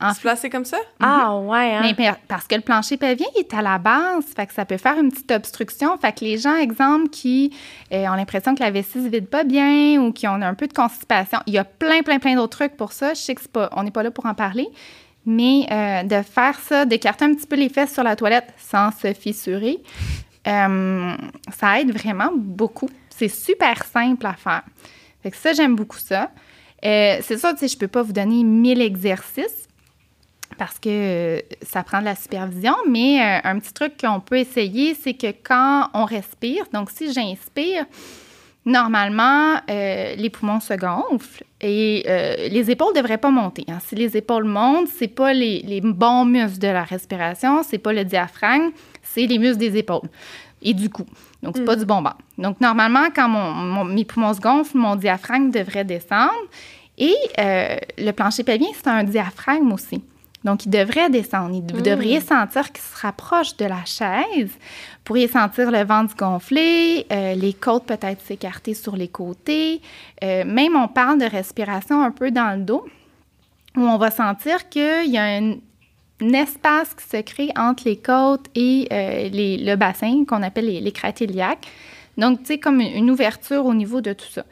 En se placer comme ça? Ah, ouais. Hein? Mais parce que le plancher pelvien est à la base, fait que ça peut faire une petite obstruction. Fait que les gens, exemple, qui euh, ont l'impression que la vessie se vide pas bien ou qui ont un peu de constipation, il y a plein, plein, plein d'autres trucs pour ça. Je sais que pas, on n'est pas là pour en parler. Mais euh, de faire ça, d'écarter un petit peu les fesses sur la toilette sans se fissurer, euh, ça aide vraiment beaucoup. C'est super simple à faire. Fait que ça, j'aime beaucoup ça. c'est ça, tu sais, je peux pas vous donner mille exercices parce que euh, ça prend de la supervision, mais euh, un petit truc qu'on peut essayer, c'est que quand on respire, donc si j'inspire, normalement, euh, les poumons se gonflent et les épaules ne devraient pas monter. Hein. Si les épaules montent, c'est pas les, bons muscles de la respiration, c'est pas le diaphragme, c'est les muscles des épaules et du cou. Donc, c'est pas mm. du bon Donc, normalement, quand mon, mes poumons se gonflent, mon diaphragme devrait descendre. Et le plancher pelvien, c'est un diaphragme aussi. Donc, il devrait descendre. Vous mm. devriez sentir qu'il se rapproche de la chaise. Vous pourriez sentir le ventre gonfler, euh, les côtes peut-être s'écarter sur les côtés. Euh, même, on parle de respiration un peu dans le dos, où on va sentir qu'il y a un, espace qui se crée entre les côtes et euh, le bassin, qu'on appelle les, les Donc, tu sais, comme une ouverture au niveau de tout ça.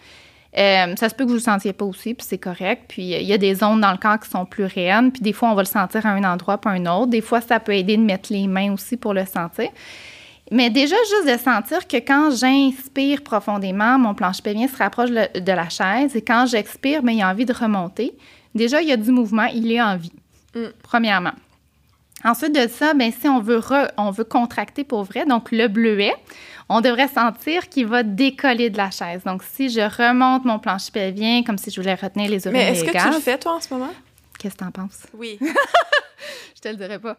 Euh, ça se peut que vous ne le sentiez pas aussi, puis c'est correct. Puis il y a des zones dans le corps qui sont plus réelles, puis des fois, on va le sentir à un endroit, pas à un autre. Des fois, ça peut aider de mettre les mains aussi pour le sentir. Mais déjà, juste de sentir que quand j'inspire profondément, mon planche pelvien se rapproche de la chaise et quand j'expire, mais ben, il a envie de remonter. Déjà, il y a du mouvement, il est en vie, mm. premièrement. Ensuite de ça, bien, si on veut, on veut contracter pour vrai, donc le bleuet, on devrait sentir qu'il va décoller de la chaise. Donc, si je remonte mon plancher pelvien comme si je voulais retenir les urines Mais est-ce que tu le fais, toi, en ce moment? Qu'est-ce que t'en penses? Oui. je te le dirai pas.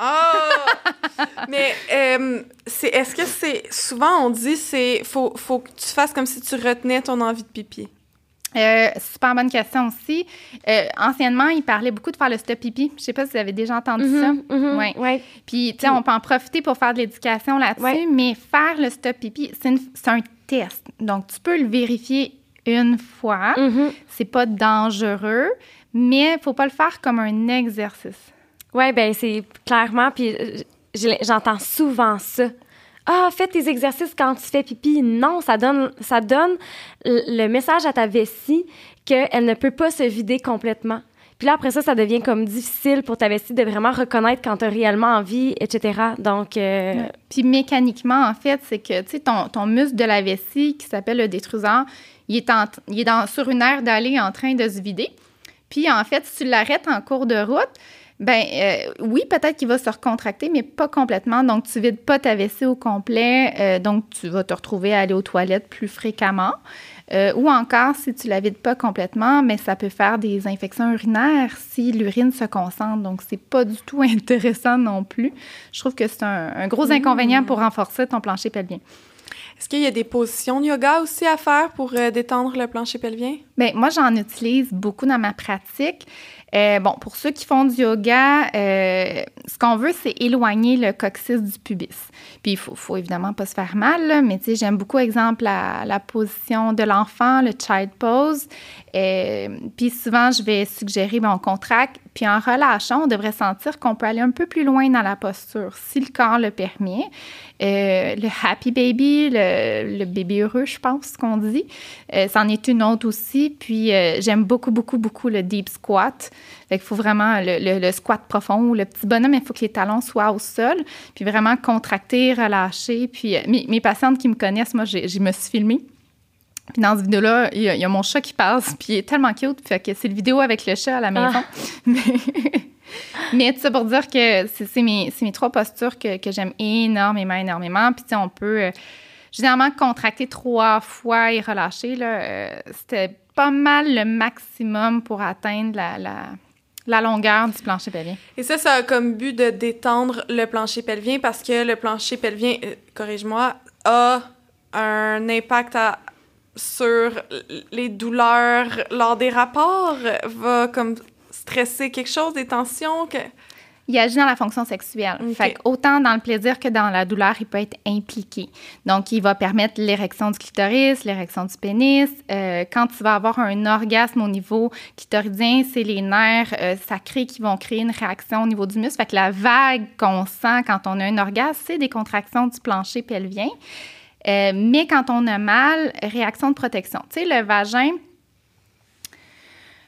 oh! Mais euh, c'est, est-ce que c'est... Souvent, on dit c'est faut, faut que tu fasses comme si tu retenais ton envie de pipi? Euh, super bonne question aussi. Euh, anciennement, il parlait beaucoup de faire le stop pipi. Je sais pas si vous avez déjà entendu ça. Mm-hmm, mm-hmm, ouais. Puis, tu sais, on peut en profiter pour faire de l'éducation là-dessus, mais faire le stop pipi, c'est un test. Donc, tu peux le vérifier une fois. Mm-hmm. C'est pas dangereux, mais faut pas le faire comme un exercice. Oui, ben c'est clairement, puis euh, j'entends souvent ça. Ah, fais tes exercices quand tu fais pipi. Non, ça donne, ça donne le message à ta vessie qu'elle ne peut pas se vider complètement. Puis là, après ça, ça devient comme difficile pour ta vessie de vraiment reconnaître quand tu as réellement envie, etc. Donc. Euh, puis mécaniquement, en fait, c'est que, tu sais, ton, ton, muscle de la vessie qui s'appelle le détruseur, il est, il est dans, sur une aire d'aller en train de se vider. Puis en fait, si tu l'arrêtes en cours de route, ben euh, oui, peut-être qu'il va se recontracter, mais pas complètement. Donc, tu vides pas ta vessie au complet. Euh, donc, tu vas te retrouver à aller aux toilettes plus fréquemment. Euh, ou encore, si tu la vides pas complètement, mais ça peut faire des infections urinaires si l'urine se concentre. Donc, c'est pas du tout intéressant non plus. Je trouve que c'est un, gros inconvénient pour renforcer ton plancher pelvien. Est-ce qu'il y a des positions de yoga aussi à faire pour détendre le plancher pelvien? Bien, moi, j'en utilise beaucoup dans ma pratique. Euh, bon, pour ceux qui font du yoga, euh, ce qu'on veut, c'est éloigner le coccyx du pubis. Puis, il faut, faut évidemment pas se faire mal, mais tu sais, j'aime beaucoup, exemple, la, la position de l'enfant, le child pose. Euh, puis souvent, je vais suggérer, ben, on contracte, puis en relâchant, on devrait sentir qu'on peut aller un peu plus loin dans la posture, si le corps le permet. Euh, le happy baby, le, bébé heureux, je pense qu'on dit, euh, c'en est une autre aussi. Puis j'aime beaucoup, beaucoup, beaucoup le deep squat. Fait qu'il faut vraiment le, squat profond ou le petit bonhomme, il faut que les talons soient au sol, puis vraiment contracter, relâcher. Puis mes, mes patientes qui me connaissent, moi, je me suis filmée puis dans cette vidéo-là, il y, a mon chat qui passe, puis il est tellement cute, fait que c'est le vidéo avec le chat à la maison. Ah. Mais, mais tout ça pour dire que c'est mes, mes, trois postures que, que j'aime énormément, énormément. Puis tu sais, on peut euh, généralement contracter trois fois et relâcher. Euh, c'était pas mal le maximum pour atteindre la, la, la longueur du plancher pelvien. Et ça, ça a comme but de détendre le plancher pelvien parce que le plancher pelvien, euh, corrige-moi, a un impact à sur les douleurs lors des rapports va comme stresser quelque chose, des tensions que... Il agit dans la fonction sexuelle. Fait autant dans le plaisir que dans la douleur, il peut être impliqué. Donc, il va permettre l'érection du clitoris, l'érection du pénis. Euh, quand tu vas avoir un orgasme au niveau clitoridien, c'est les nerfs euh, sacrés qui vont créer une réaction au niveau du muscle. Fait que la vague qu'on sent quand on a un orgasme, c'est des contractions du plancher pelvien. Euh, mais quand on a mal, réaction de protection. Tu sais, le vagin,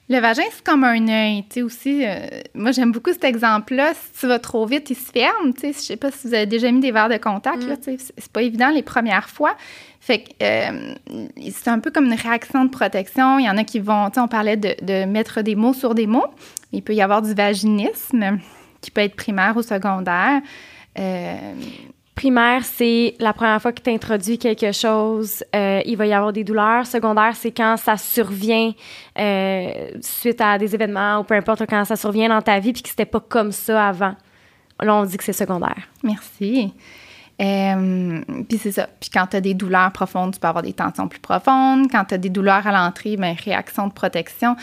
le vagin, c'est comme un œil, tu sais, aussi. Euh, moi, j'aime beaucoup cet exemple-là. Si tu vas trop vite, il se ferme, tu sais. Je sais pas si vous avez déjà mis des verres de contact, là, mm. tu sais. C'est pas évident les premières fois. Fait que euh, c'est un peu comme une réaction de protection. Il y en a qui vont, tu sais, on parlait de, de, mettre des mots sur des mots. Il peut y avoir du vaginisme qui peut être primaire ou secondaire. Euh, Primaire, c'est la première fois que tu introduis quelque chose, euh, il va y avoir des douleurs. Secondaire, c'est quand ça survient euh, suite à des événements ou peu importe quand ça survient dans ta vie puis que c'était pas comme ça avant. Là, on dit que c'est secondaire. Merci. Euh, puis c'est ça. Puis quand tu as des douleurs profondes, tu peux avoir des tensions plus profondes. Quand tu as des douleurs à l'entrée, bien, réaction de protection.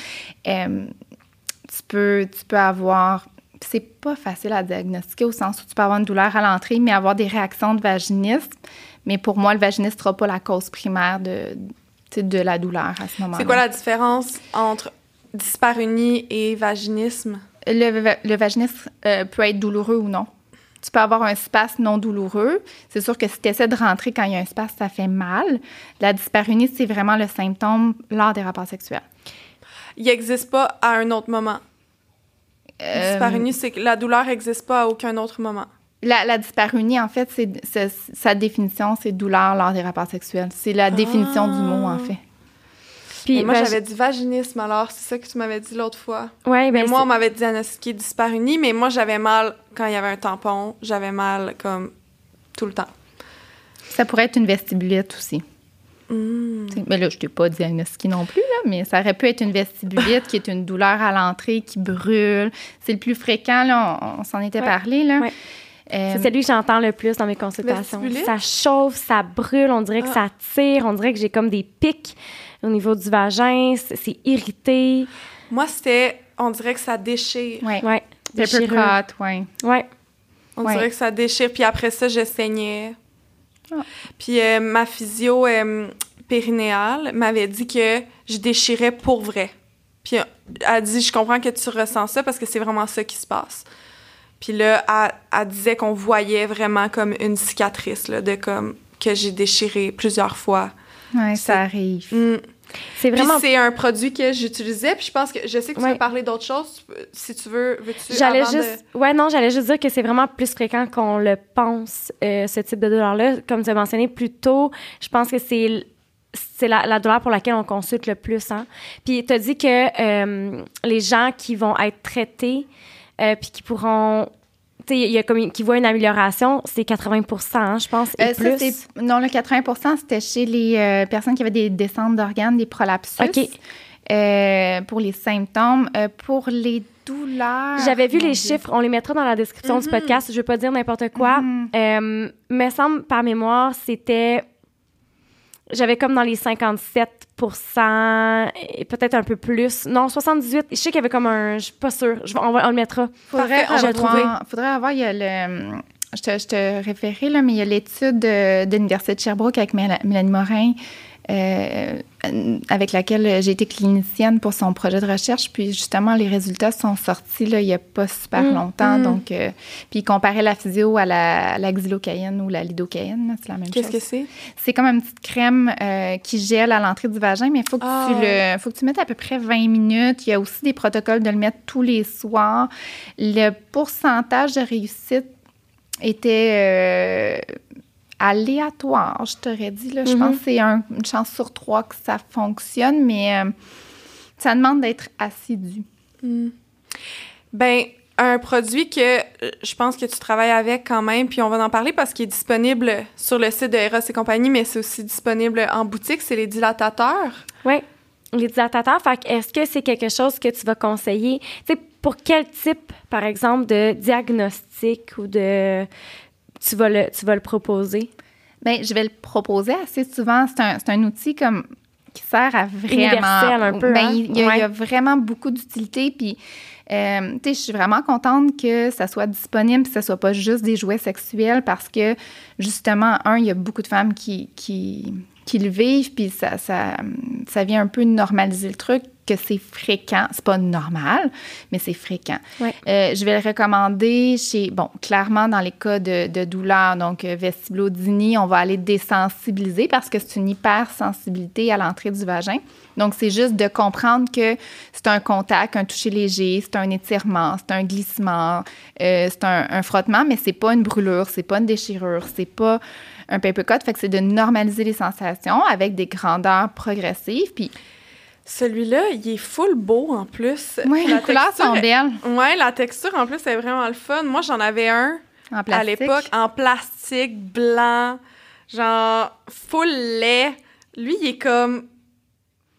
tu, peux, tu peux avoir c'est pas facile à diagnostiquer au sens où tu peux avoir une douleur à l'entrée, mais avoir des réactions de vaginisme. Mais pour moi, le vaginisme ne sera pas la cause primaire de, de la douleur à ce moment-là. C'est quoi la différence entre dyspareunie et vaginisme? Le, vaginisme euh, peut être douloureux ou non. Tu peux avoir un spasme non douloureux. C'est sûr que si tu essaies de rentrer quand il y a un spasme, ça fait mal. La dyspareunie, c'est vraiment le symptôme lors des rapports sexuels. Il n'existe pas à un autre moment. Euh, c'est que la douleur n'existe pas à aucun autre moment. La, la dyspareunie, en fait, c'est sa définition, c'est douleur lors des rapports sexuels. C'est la définition du mot, en fait. Puis moi, j'avais dit vaginisme, alors c'est ça que tu m'avais dit l'autre fois. Oui, ben moi, on m'avait diagnostiqué dyspareunie, mais moi, j'avais mal quand il y avait un tampon. J'avais mal comme tout le temps. Ça pourrait être une vestibulite aussi. Mm. Mais là, je t'ai pas diagnostiqué non plus, là, mais ça aurait pu être une vestibulite qui est une douleur à l'entrée qui brûle. C'est le plus fréquent, là, on, s'en était parlé. Là. Euh, c'est celui que j'entends le plus dans mes consultations. Ça chauffe, ça brûle, on dirait que ah. ça tire, on dirait que j'ai comme des pics au niveau du vagin, c'est irrité. Moi, c'était, on dirait que ça déchire. Oui, ouais. Pepper cut, oui. Ouais. On dirait que ça déchire, puis après ça, je saignais. Ah. Puis euh, ma physio euh, périnéale m'avait dit que je déchirais pour vrai. Puis elle a dit Je comprends que tu ressens ça parce que c'est vraiment ça qui se passe. Puis là, elle, disait qu'on voyait vraiment comme une cicatrice, là, de comme que j'ai déchiré plusieurs fois. Oui, ça arrive. Mm. C'est vraiment. c'est un produit que j'utilisais. Puis je pense que je sais que tu veux parler d'autres choses. Si tu veux, veux-tu. J'allais juste. Ouais, non, j'allais juste dire que c'est vraiment plus fréquent qu'on le pense, euh, ce type de douleur-là. Comme tu as mentionné plus tôt, je pense que c'est c'est la, douleur pour laquelle on consulte le plus. Hein. Puis tu as dit que euh, les gens qui vont être traités, euh, puis qui pourront il y a comme qui voit une amélioration, c'est 80% hein, je pense, et euh, plus. non, le 80% c'était chez les euh, personnes qui avaient des descentes d'organes, des prolapsus. OK. Euh, pour les symptômes. pour les douleurs... J'avais vu les chiffres, on les mettra dans la description du mhm. podcast, je vais pas dire n'importe quoi. Mm me semble, par mémoire, c'était j'avais comme dans les 57% et peut-être un peu plus. Non, 78. Je sais qu'il y avait comme un. Je suis pas sûre. Je, on, va, on le mettra. Faudrait avoir, faudrait avoir. Il y a le. Je te, je te référais, là, mais il y a l'étude de, de l'Université de Sherbrooke avec Mélanie Morin euh, avec laquelle j'ai été clinicienne pour son projet de recherche. Puis justement, les résultats sont sortis là, il n'y a pas super mm, longtemps. Mm. Donc, euh, puis il comparait la physio à la, la xylocaïne ou la lidocaïne. C'est la même chose. Qu'est-ce que c'est? C'est comme une petite crème euh, qui gèle à l'entrée du vagin, mais il faut, que tu ah. le, faut que tu mettes à peu près 20 minutes. Il y a aussi des protocoles de le mettre tous les soirs. Le pourcentage de réussite était aléatoire, je t'aurais dit. Là. Je pense mhm. que c'est une chance sur trois que ça fonctionne, mais euh, ça demande d'être assidu. Mm. Ben, un produit que euh, je pense que tu travailles avec quand même, puis on va en parler parce qu'il est disponible sur le site de Eros et compagnie, mais c'est aussi disponible en boutique, c'est les dilatateurs. Oui, les dilatateurs. Fait est-ce que c'est quelque chose que tu vas conseiller? Tu sais, pour quel type, par exemple, de diagnostic ou de tu vas le, tu vas le proposer? Bien, je vais le proposer assez souvent. C'est un, un, outil comme qui sert à vraiment. Universel un peu, Ben, hein? il, y a, il y a Ouais. vraiment beaucoup d'utilité. Puis, euh, tu sais, je suis vraiment contente que ça soit disponible, que ça soit pas juste des jouets sexuels, parce que justement, un, il y a beaucoup de femmes qui, qui, qui le vivent, puis ça, ça, ça vient un peu normaliser le truc que c'est fréquent. C'est pas normal, mais c'est fréquent. Ouais. Euh, je vais le recommander chez, bon, clairement dans les cas de, de douleur, donc euh, vestibulodynie, on va aller désensibiliser parce que c'est une hypersensibilité à l'entrée du vagin. Donc, c'est juste de comprendre que c'est un contact, un toucher léger, c'est un étirement, c'est un glissement, euh, c'est un, un frottement, mais c'est pas une brûlure, c'est pas une déchirure, c'est pas un paper cut. Fait que c'est de normaliser les sensations avec des grandeurs progressives. Puis, Celui-là, il est full beau en plus. oui, La les couleurs sont belles Ouais, la texture en plus est vraiment le fun. Moi, j'en avais un en à l'époque en plastique blanc, genre full lait. Lui, il est comme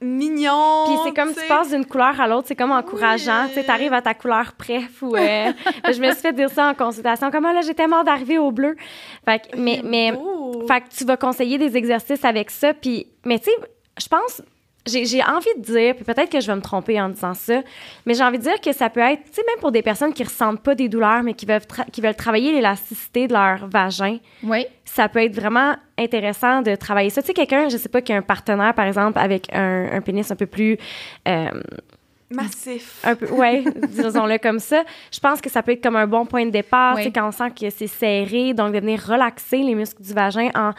mignon. Puis c'est comme tu passes d'une couleur à l'autre, c'est comme encourageant. Oui. Tu sais, t'arrives à ta couleur préf ou. euh, je me suis fait dire ça en consultation. Comment là, j'ai tellement d'arriver au bleu. Fait que, mais, mais, beau. fait que tu vas conseiller des exercices avec ça. Puis, mais tu sais, je pense. J'ai envie de dire, puis peut-être que je vais me tromper en disant ça, mais j'ai envie de dire que ça peut être, tu sais, même pour des personnes qui ressentent pas des douleurs, mais qui veulent, tra- qui veulent travailler l'élasticité de leur vagin, Oui. ça peut être vraiment intéressant de travailler ça. Tu sais, quelqu'un, je sais pas, qui a un partenaire, par exemple, avec un, un pénis un peu plus. euh, Massif. un peu, ouais, disons-le comme ça. Je pense que ça peut être comme un bon point de départ, Oui. tu sais, quand on sent que c'est serré, donc de venir relaxer les muscles du vagin en,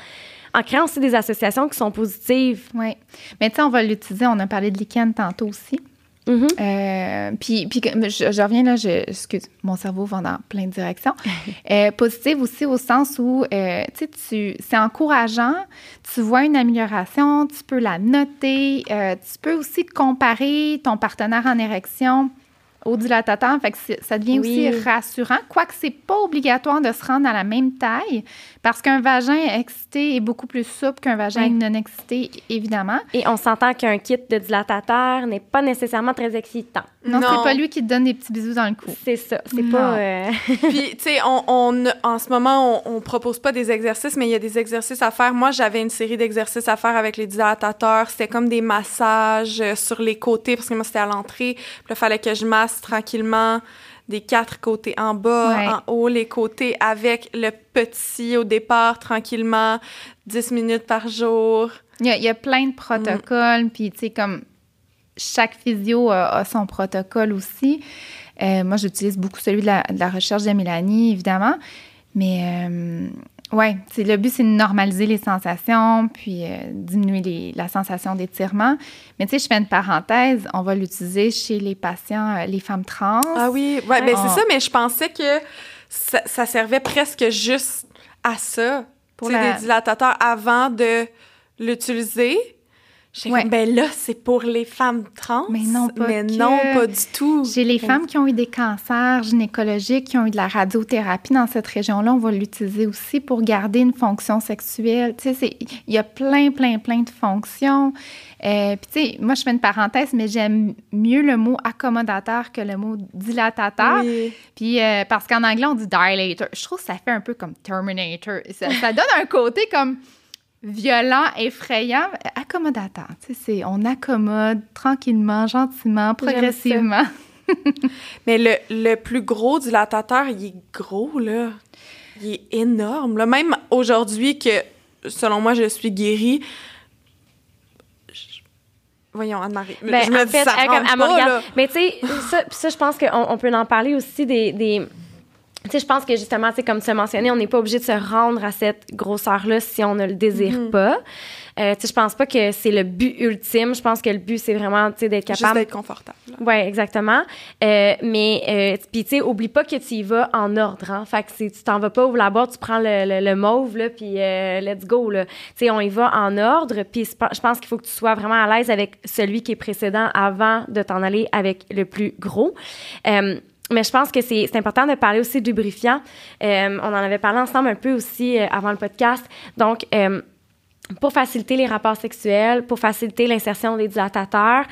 en créant aussi des associations qui sont positives. Oui. Mais tu sais, on va l'utiliser. On a parlé de lichen tantôt aussi. Mhm. Euh, puis, puis je, je reviens là, je, excuse, mon cerveau va dans plein de directions. Euh, positive aussi au sens où, euh, tu sais, c'est encourageant, tu vois une amélioration, tu peux la noter, tu peux aussi comparer ton partenaire en érection au dilatateur, fait que ça devient Oui. aussi rassurant, quoique c'est pas obligatoire de se rendre à la même taille, parce qu'un vagin excité est beaucoup plus souple qu'un vagin Oui. non excité, évidemment. Et on s'entend qu'un kit de dilatateur n'est pas nécessairement très excitant. Non, Non. c'est pas lui qui te donne des petits bisous dans le cou. C'est ça. C'est pas. euh, Puis, tu sais, on, on- en ce moment, on, on propose pas des exercices, mais il y a des exercices à faire. Moi, j'avais une série d'exercices à faire avec les dilatateurs. C'était comme des massages euh, sur les côtés, parce que moi, c'était à l'entrée. Puis là, il fallait que je masse tranquillement des quatre côtés en bas, Ouais. en haut, les côtés, avec le petit au départ, tranquillement, 10 minutes par jour. Il y a, il y a plein de protocoles, puis tu sais, comme chaque physio a, a son protocole aussi. Euh, moi, j'utilise beaucoup celui de la, de la recherche de Mélanie, évidemment. Mais euh, ouais, c'est le but, c'est de normaliser les sensations, puis euh, diminuer les- la sensation d'étirement. Mais tu sais, je fais une parenthèse, on va l'utiliser chez les patients, euh, les femmes trans. Ah oui, ouais, ben Ah. c'est ça, mais je pensais que ça, ça servait presque juste à ça, Pour pour la- des dilatateurs avant de l'utiliser. J'ai Ouais. ben là, c'est pour les femmes trans. Mais non, pas Mais que. non, pas du tout. Chez les femmes qui ont eu des cancers gynécologiques, qui ont eu de la radiothérapie dans cette région-là, on va l'utiliser aussi pour garder une fonction sexuelle. Tu sais, il y a plein, plein, plein de fonctions. Euh, Puis, tu sais, moi, je fais une parenthèse, mais j'aime mieux le mot accommodateur que le mot dilatateur. Oui. Puis, euh, parce qu'en anglais, on dit dilator. Je trouve que ça fait un peu comme Terminator. Ça, ça donne un côté comme violent, effrayant, accommodateur. Tu sais, c'est- on accommode tranquillement, gentiment, progressivement. Mais le, le plus gros dilatateur, il est gros, là. Il est énorme. Là. Même aujourd'hui que, selon moi, je suis guérie. Voyons, Anne-Marie. Ben, je me en dis, fait, ça comme, me là. Mais tu sais, ça, ça, je pense qu'on on peut en parler aussi des. des- tu sais, je pense que justement, tu sais, comme tu as mentionné, on n'est pas obligé de se rendre à cette grosseur-là si on ne le désire Mm-hmm. pas. Euh, tu sais, je pense pas que c'est le but ultime. Je pense que le but, c'est vraiment, tu sais, d'être Juste capable d'être confortable. oui, exactement. Euh, mais, euh, puis tu sais, oublie pas que tu y vas en ordre. Hein? Fait que c'est- tu t'en vas pas ouvrir la boîte, tu prends le, le, le mauve, là, puis euh, let's go. là. Tu sais, on y va en ordre. Puis c'est je pense qu'il faut que tu sois vraiment à l'aise avec celui qui est précédent avant de t'en aller avec le plus gros. Euh, mais je pense que c'est important de parler aussi du lubrifiant. Euh, on en avait parlé ensemble un peu aussi euh, avant le podcast. Donc, euh, pour faciliter les rapports sexuels, pour faciliter l'insertion des dilatateurs,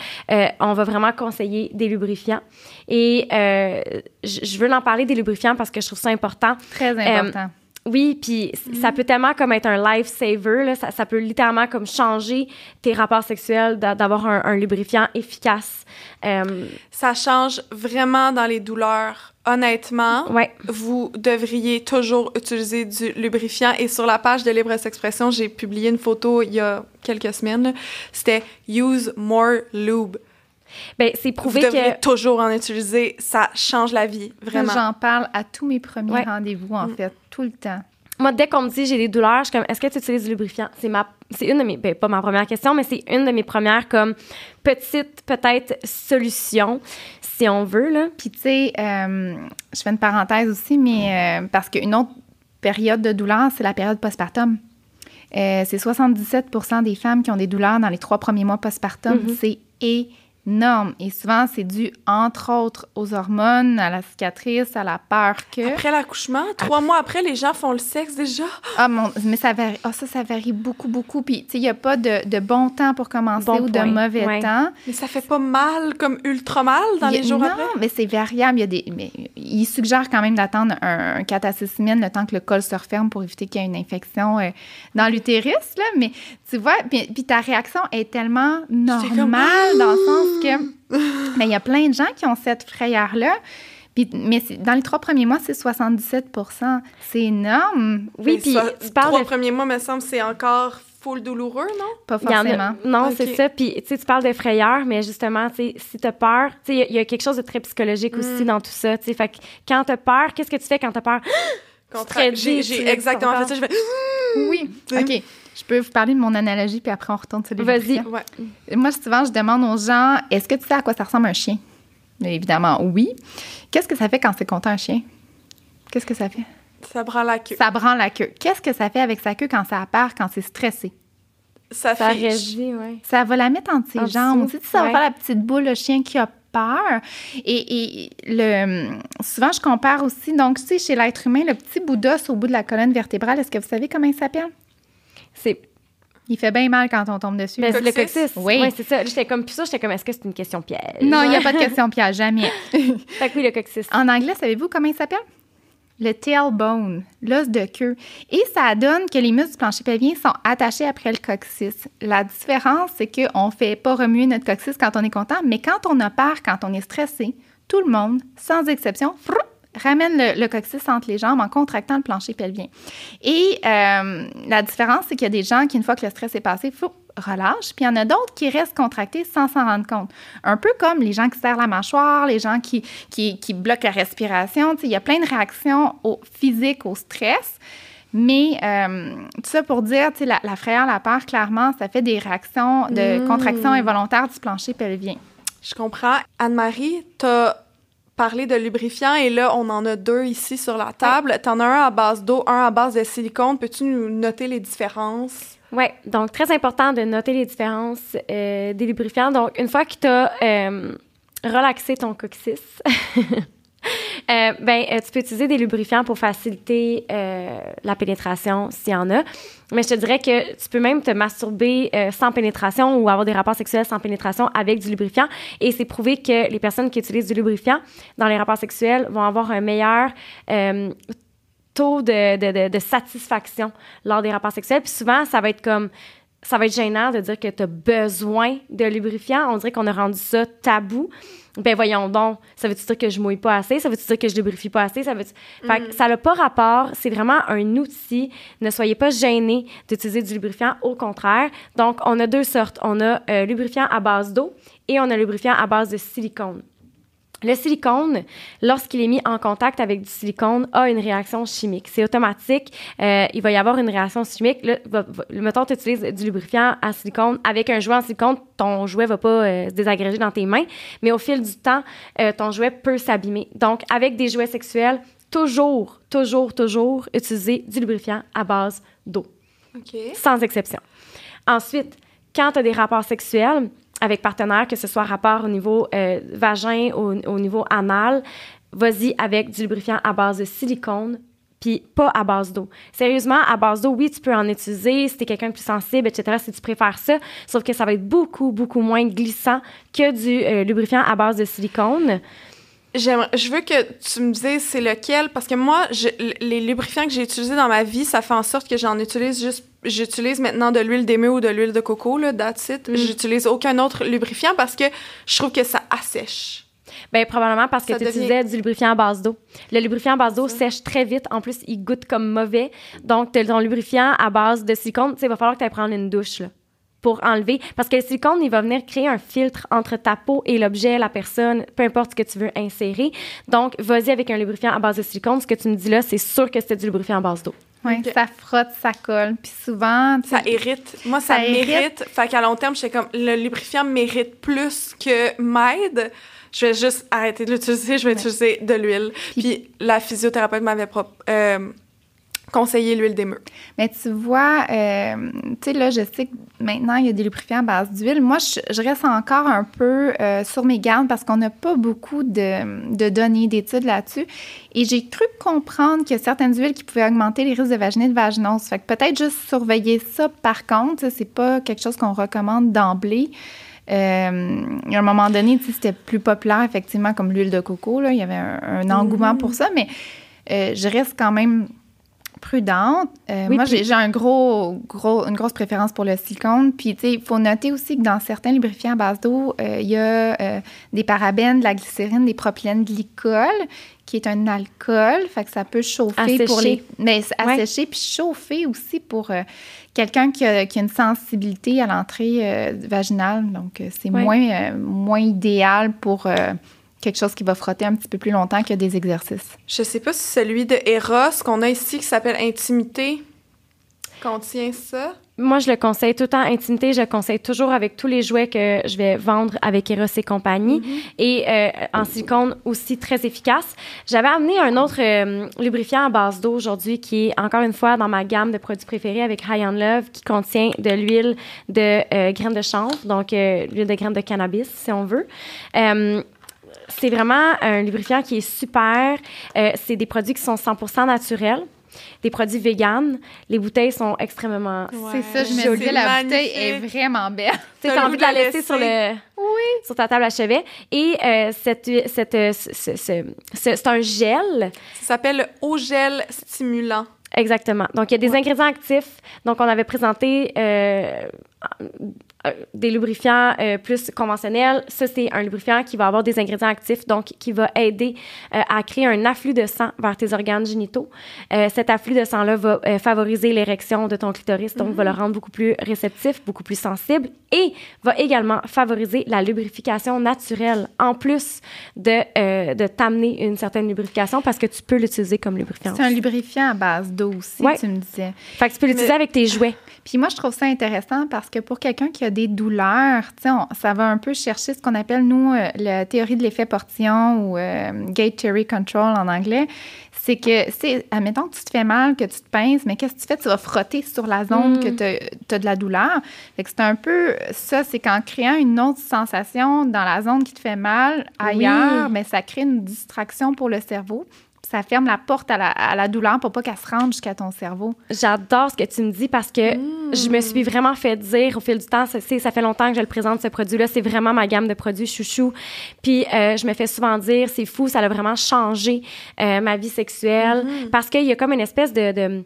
on va vraiment conseiller des lubrifiants. Et je je veux en parler des lubrifiants parce que je trouve ça important. Très important. Oui, puis ça peut tellement comme être un lifesaver, là, ça, ça peut littéralement comme changer tes rapports sexuels d'a- d'avoir un, un lubrifiant efficace. Euh, Ça change vraiment dans les douleurs. Honnêtement, ouais. vous devriez toujours utiliser du lubrifiant. Et sur la page de Libre Expression, j'ai publié une photo il y a quelques semaines. C'était Use more lube. Ben, c'est Vous prouvé devriez que toujours en utiliser. Ça change la vie, vraiment. J'en parle à tous mes premiers Ouais. rendez-vous, en fait, tout le temps. moi, dès qu'on me dit j'ai des douleurs, je suis comme est-ce que tu utilises du lubrifiant? C'est ma c'est une de mes ben, pas ma première question, mais c'est une de mes premières comme petite peut-être solution si on veut là. Puis, tu sais, euh, je fais une parenthèse aussi, mais euh, parce qu'une autre période de douleur, c'est la période postpartum. Euh, c'est 77 des femmes qui ont des douleurs dans les trois premiers mois postpartum. Mhm. C'est énorme. Et souvent, c'est dû, entre autres, aux hormones, à la cicatrice, à la peur que... Après l'accouchement, trois mois après, les gens font le sexe déjà. Ah, mon, mais ça varie. Ah, ça, ça varie beaucoup, beaucoup. Puis, tu sais, il n'y a pas de, de bon temps pour commencer Bon ou de mauvais Ouais. temps. Mais ça fait pas mal, comme ultra mal dans a- les jours non, après. mais c'est variable. Il, y a des, mais il suggère quand même d'attendre un, un 4 à 6 semaines le temps que le col se referme pour éviter qu'il y ait une infection euh, dans l'utérus. Là. Mais tu vois, puis, puis ta réaction est tellement normale comme, dans le sens que mais il y a plein de gens qui ont cette frayeur-là. Puis, mais dans les trois premiers mois, c'est 77 C'est énorme. Oui, Mais puis tu parles trois de premiers mois, me semble, c'est encore full douloureux, non? Pas a- forcément. non, c'est ça. Puis, tu sais, tu parles de frayeur, mais justement, tu sais, si t'as peur, tu sais, il y a- il y, a quelque chose de très psychologique Mm. aussi dans tout ça, tu sais. Fait que quand t'as peur, qu'est-ce que tu fais quand t'as peur? J'ai exactement ton fait ça. Je fais... Oui. OK. Je peux vous parler de mon analogie, puis après, on retourne sur les Vas-y. Ouais. Moi, souvent, je demande aux gens est-ce que tu sais à quoi ça ressemble un chien? Mais Évidemment, oui. Qu'est-ce que ça fait quand c'est content un chien? Qu'est-ce que ça fait? Ça prend la queue. Ça branle la queue. Qu'est-ce que ça fait avec sa queue quand ça apparaît, quand c'est stressé? Ça, Ça fait... réagit, ouais. Ça va la mettre entre ses En jambes. dessous, Tu sais, ça va ouais. faire la petite boule, le chien qui a peur. Et, et le, souvent, je compare aussi, donc, tu sais, chez l'être humain, le petit bout d'os au bout de la colonne vertébrale, est-ce que vous savez comment il s'appelle? C'est Il fait bien mal quand on tombe dessus. ben, le coccyx? coccyx. Oui. Ouais, c'est ça. J'étais comme, puis ça, j'étais comme, est-ce que c'est une question piège? non, il n'y a pas de question piège, jamais. Fait que oui, le coccyx. En anglais, savez-vous comment il s'appelle? Le tailbone, l'os de queue. Et ça donne que les muscles du plancher pelvien sont attachés après le coccyx. La différence, c'est qu'on ne fait pas remuer notre coccyx quand on est content, mais quand on a peur, quand on est stressé, tout le monde, sans exception, frou, ramène le, le coccyx entre les jambes en contractant le plancher pelvien. Et euh, la différence, c'est qu'il y a des gens qui, une fois que le stress est passé, frou, relâchent, puis il y en a d'autres qui restent contractés sans s'en rendre compte. Un peu comme les gens qui serrent la mâchoire, les gens qui, qui, qui bloquent la respiration. Tu Il y a plein de réactions au physique, au stress. Mais euh, tout ça pour dire, tu sais, la, la frayeur, la peur, clairement, ça fait des réactions de Mm. contraction involontaire du plancher pelvien. Je comprends. Anne-Marie, t'as parlé de lubrifiant et là, on en a deux ici sur la table. T'en as un à base d'eau, un à base de silicone. Peux-tu nous noter les différences? Oui, donc très important de noter les différences euh, des lubrifiants. Donc, une fois que tu as euh, relaxé ton coccyx, euh, ben, euh, tu peux utiliser des lubrifiants pour faciliter euh, la pénétration s'il y en a. Mais je te dirais que tu peux même te masturber sans pénétration ou avoir des rapports sexuels sans pénétration avec du lubrifiant. Et c'est prouvé que les personnes qui utilisent du lubrifiant dans les rapports sexuels vont avoir un meilleur taux de satisfaction lors des rapports sexuels. Puis souvent, ça va être comme ça va être gênant de dire que tu as besoin de lubrifiant. On dirait qu'on a rendu ça tabou. Ben voyons donc, ça veut-tu dire que je mouille pas assez? Ça veut-tu dire que je lubrifie pas assez? Ça veut Fait que ça n'a pas rapport. C'est vraiment un outil. Ne soyez pas gênés d'utiliser du lubrifiant. Au contraire. Donc, on a deux sortes. On a euh, lubrifiant à base d'eau et on a lubrifiant à base de silicone. Le silicone, lorsqu'il est mis en contact avec du silicone, a une réaction chimique. C'est automatique. Euh, il va y avoir une réaction chimique. Là, va, va- mettons, tu utilises du lubrifiant à silicone avec un jouet en silicone, ton jouet va pas euh, se désagréger dans tes mains, mais au fil du temps, euh, ton jouet peut s'abîmer. Donc, avec des jouets sexuels, toujours, toujours, toujours utiliser du lubrifiant à base d'eau OK. sans exception. Ensuite, quand tu as des rapports sexuels avec partenaires, que ce soit rapport au niveau euh, vagin ou au niveau anal, vas-y avec du lubrifiant à base de silicone, puis pas à base d'eau. Sérieusement, à base d'eau, oui, tu peux en utiliser si tu es quelqu'un de plus sensible, etc., si tu préfères ça, sauf que ça va être beaucoup, beaucoup moins glissant que du euh, lubrifiant à base de silicone. Je veux que tu me dises c'est lequel, parce que moi, je, les lubrifiants que j'ai utilisés dans ma vie, ça fait en sorte que j'en utilise juste. J'utilise maintenant de l'huile d'émeu ou de l'huile de coco, là, that's it. Mm. J'utilise aucun autre lubrifiant parce que je trouve que ça assèche. Bien, probablement parce que tu utilisais du lubrifiant à base d'eau. Le lubrifiant à base d'eau sèche très vite. En plus, il goûte comme mauvais. Donc, ton lubrifiant à base de silicone, il va falloir que tu ailles prendre une douche. Là pour enlever. Parce que le silicone, il va venir créer un filtre entre ta peau et l'objet, la personne, peu importe ce que tu veux insérer. Donc, vas-y avec un lubrifiant à base de silicone. Ce que tu me dis là, c'est sûr que c'est du lubrifiant à base d'eau. Oui, ça frotte, ça colle. Puis souvent. Ça irrite. Moi, ça, mérite. Fait qu'à long terme, je comme, le lubrifiant mérite plus que m'aide. Je vais juste arrêter de l'utiliser, je vais utiliser de l'huile. Puis, la physiothérapeute m'avait euh, conseiller l'huile d'émeu. Mais tu vois, euh, tu sais, là, je sais que maintenant, il y a des lubrifiants à base d'huile. Moi, je, reste encore un peu euh, sur mes gardes parce qu'on n'a pas beaucoup de, de données, d'études là-dessus. Et j'ai cru comprendre qu'il y a certaines huiles qui pouvaient augmenter les risques de vaginite, vaginose. Fait que peut-être juste surveiller ça, par contre, c'est pas quelque chose qu'on recommande d'emblée. Euh, à un moment donné, c'était plus populaire, effectivement, comme l'huile de coco. Là. Il y avait un, engouement mm-hmm. pour ça, mais je reste quand même prudente. Euh, moi, j'ai un gros, gros, une grosse préférence pour le silicone. Puis, tu sais, il faut noter aussi que dans certains lubrifiants à base d'eau, euh, il y a euh, des parabènes, de la glycérine, des propylènes glycol, qui est un alcool. Fait que ça peut chauffer pour les. Mais assécher, puis chauffer aussi pour quelqu'un qui a, qui a, une sensibilité à l'entrée vaginale. Donc, c'est moins, moins idéal pour quelque chose qui va frotter un petit peu plus longtemps que des exercices. Je sais pas si celui de Eros qu'on a ici qui s'appelle Intimité contient ça. Moi, je le conseille tout le temps. Intimité, je le conseille toujours avec tous les jouets que je vais vendre avec Eros et compagnie. Mm-hmm. Et euh, en silicone aussi très efficace. J'avais amené un autre euh, lubrifiant à base d'eau aujourd'hui qui est encore une fois dans ma gamme de produits préférés avec High on Love qui contient de l'huile de euh, graines de chanvre, donc l'huile de graines de cannabis si on veut c'est vraiment un lubrifiant qui est super. Euh, c'est des produits qui sont 100% naturels des produits véganes. Les bouteilles sont extrêmement C'est ça, je me disais, la bouteille est vraiment belle. Tu as envie de la laisser, sur, le, oui. sur ta table à chevet. Et euh, cette, cette, euh, c'est un gel. Ça s'appelle le haut gel stimulant. Exactement. Donc, il y a des ingrédients actifs. Donc, on avait présenté euh, des lubrifiants euh, plus conventionnels. Ça, c'est un lubrifiant qui va avoir des ingrédients actifs, donc qui va aider euh, à créer un afflux de sang vers tes organes génitaux. cet afflux de sang-là va favoriser l'érection de ton clitoris, donc va le mm-hmm. rendre beaucoup plus réceptif, beaucoup plus sensible et va également favoriser la lubrification naturelle, en plus de, de t'amener une certaine lubrification parce que tu peux l'utiliser comme lubrifiant. C'est un lubrifiant à base d'eau aussi, tu me disais. Fait que tu peux l'utiliser avec tes jouets. Puis moi, je trouve ça intéressant parce que pour quelqu'un qui a des douleurs, ça va un peu chercher ce qu'on appelle, nous, euh, la théorie de l'effet portillon ou euh, gate theory control en anglais. C'est que, c'est, admettons que tu te fais mal, que tu te pinces, mais qu'est-ce que tu fais? Tu vas frotter sur la zone que mm. tu as de la douleur. Fait que c'est un peu ça, c'est qu'en créant une autre sensation dans la zone qui te fait mal ailleurs, mais ça crée une distraction pour le cerveau ça ferme la porte à la, douleur pour pas qu'elle se rende jusqu'à ton cerveau. J'adore ce que tu me dis parce que je me suis vraiment fait dire au fil du temps, ça, ça fait longtemps que je le présente, ce produit-là, c'est vraiment ma gamme de produits chouchou. Puis euh, je me fais souvent dire, c'est fou, ça a vraiment changé euh, ma vie sexuelle mm-hmm. parce qu'il y a comme une espèce de,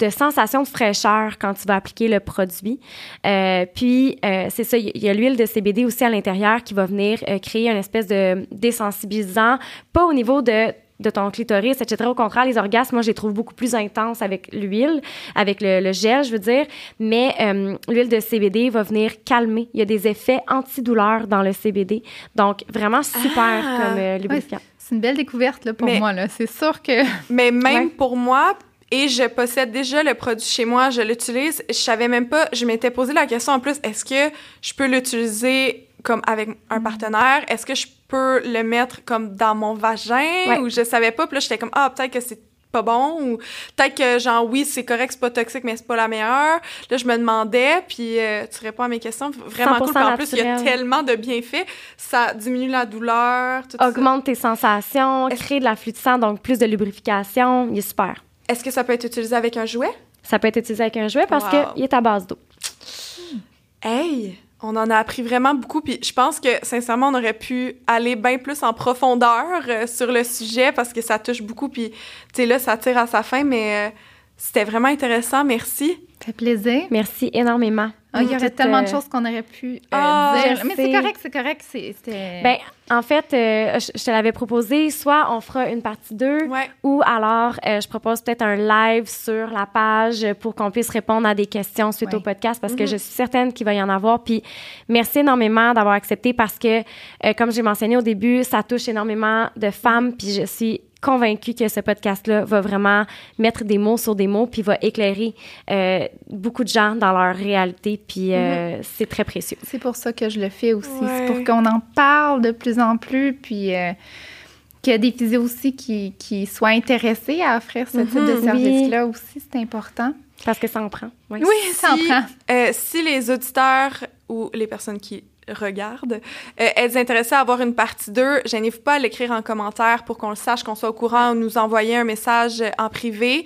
de sensation de fraîcheur quand tu vas appliquer le produit. Euh, puis, c'est ça, il y a l'huile de CBD aussi à l'intérieur qui va venir créer une espèce de désensibilisant, pas au niveau de de ton clitoris, etc. Au contraire, les orgasmes, moi, je les trouve beaucoup plus intenses avec l'huile, avec le, gel, je veux dire. Mais euh, l'huile de CBD va venir calmer. Il y a des effets antidouleurs dans le CBD. Donc, vraiment super ah! comme euh, lubrifiant. c'est une belle découverte là, pour moi. Là. C'est sûr que... Mais même pour moi, et je possède déjà le produit chez moi, je l'utilise. Je savais même pas, je m'étais posé la question en plus, est-ce que je peux l'utiliser comme avec un partenaire? Est-ce que je peux le mettre comme dans mon vagin? Ou je savais pas. Puis là, j'étais comme, ah, peut-être que c'est pas bon ou peut-être que genre oui c'est correct c'est pas toxique mais c'est pas la meilleure. Là je me demandais puis euh, tu réponds à mes questions. Vraiment cool en plus il y a tellement de bienfaits. Ça diminue la douleur tout augmente tes sensations crée de la de sang donc plus de lubrification. Il est super. Est-ce que ça peut être utilisé avec un jouet? Ça peut être utilisé avec un jouet parce qu'il est à base d'eau. Hey on en a appris vraiment beaucoup. Puis je pense que, sincèrement, on aurait pu aller bien plus en profondeur euh, sur le sujet parce que ça touche beaucoup. Puis, tu sais, là, ça tire à sa fin, mais euh, c'était vraiment intéressant. Merci. Ça fait plaisir. Merci énormément. Ah, il y aurait tellement de euh, choses qu'on aurait pu euh, Ah, dire. Mais c'est correct, c'est correct. C'était. Ben, en fait, euh, je, je te l'avais proposé, soit on fera une partie 2, Ouais. ou alors euh, je propose peut-être un live sur la page pour qu'on puisse répondre à des questions suite au podcast parce que Mhm. je suis certaine qu'il va y en avoir. Puis merci énormément d'avoir accepté parce que, comme j'ai mentionné au début, ça touche énormément de femmes. Puis je suis convaincue que ce podcast-là va vraiment mettre des mots sur des mots puis va éclairer euh, beaucoup de gens dans leur réalité. Puis euh, c'est très précieux. C'est pour ça que je le fais aussi. Ouais. C'est pour qu'on en parle de plus en plus, puis euh, qu'il y a des physios aussi qui, qui soient intéressés à offrir ce type de Mhm, service-là aussi. C'est important. Parce que ça en prend. Oui. Oui, ça en prend. Euh, si les auditeurs ou les personnes qui regardent euh, êtes intéressés à avoir une partie 2, gênez-vous pas à l'écrire en commentaire pour qu'on le sache, qu'on soit au courant ou nous envoyer un message en privé.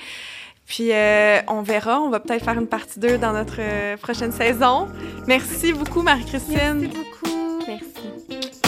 Puis euh, on verra, on va peut-être faire une partie 2 dans notre euh, prochaine saison. Merci beaucoup Marie-Christine. Merci beaucoup. Merci.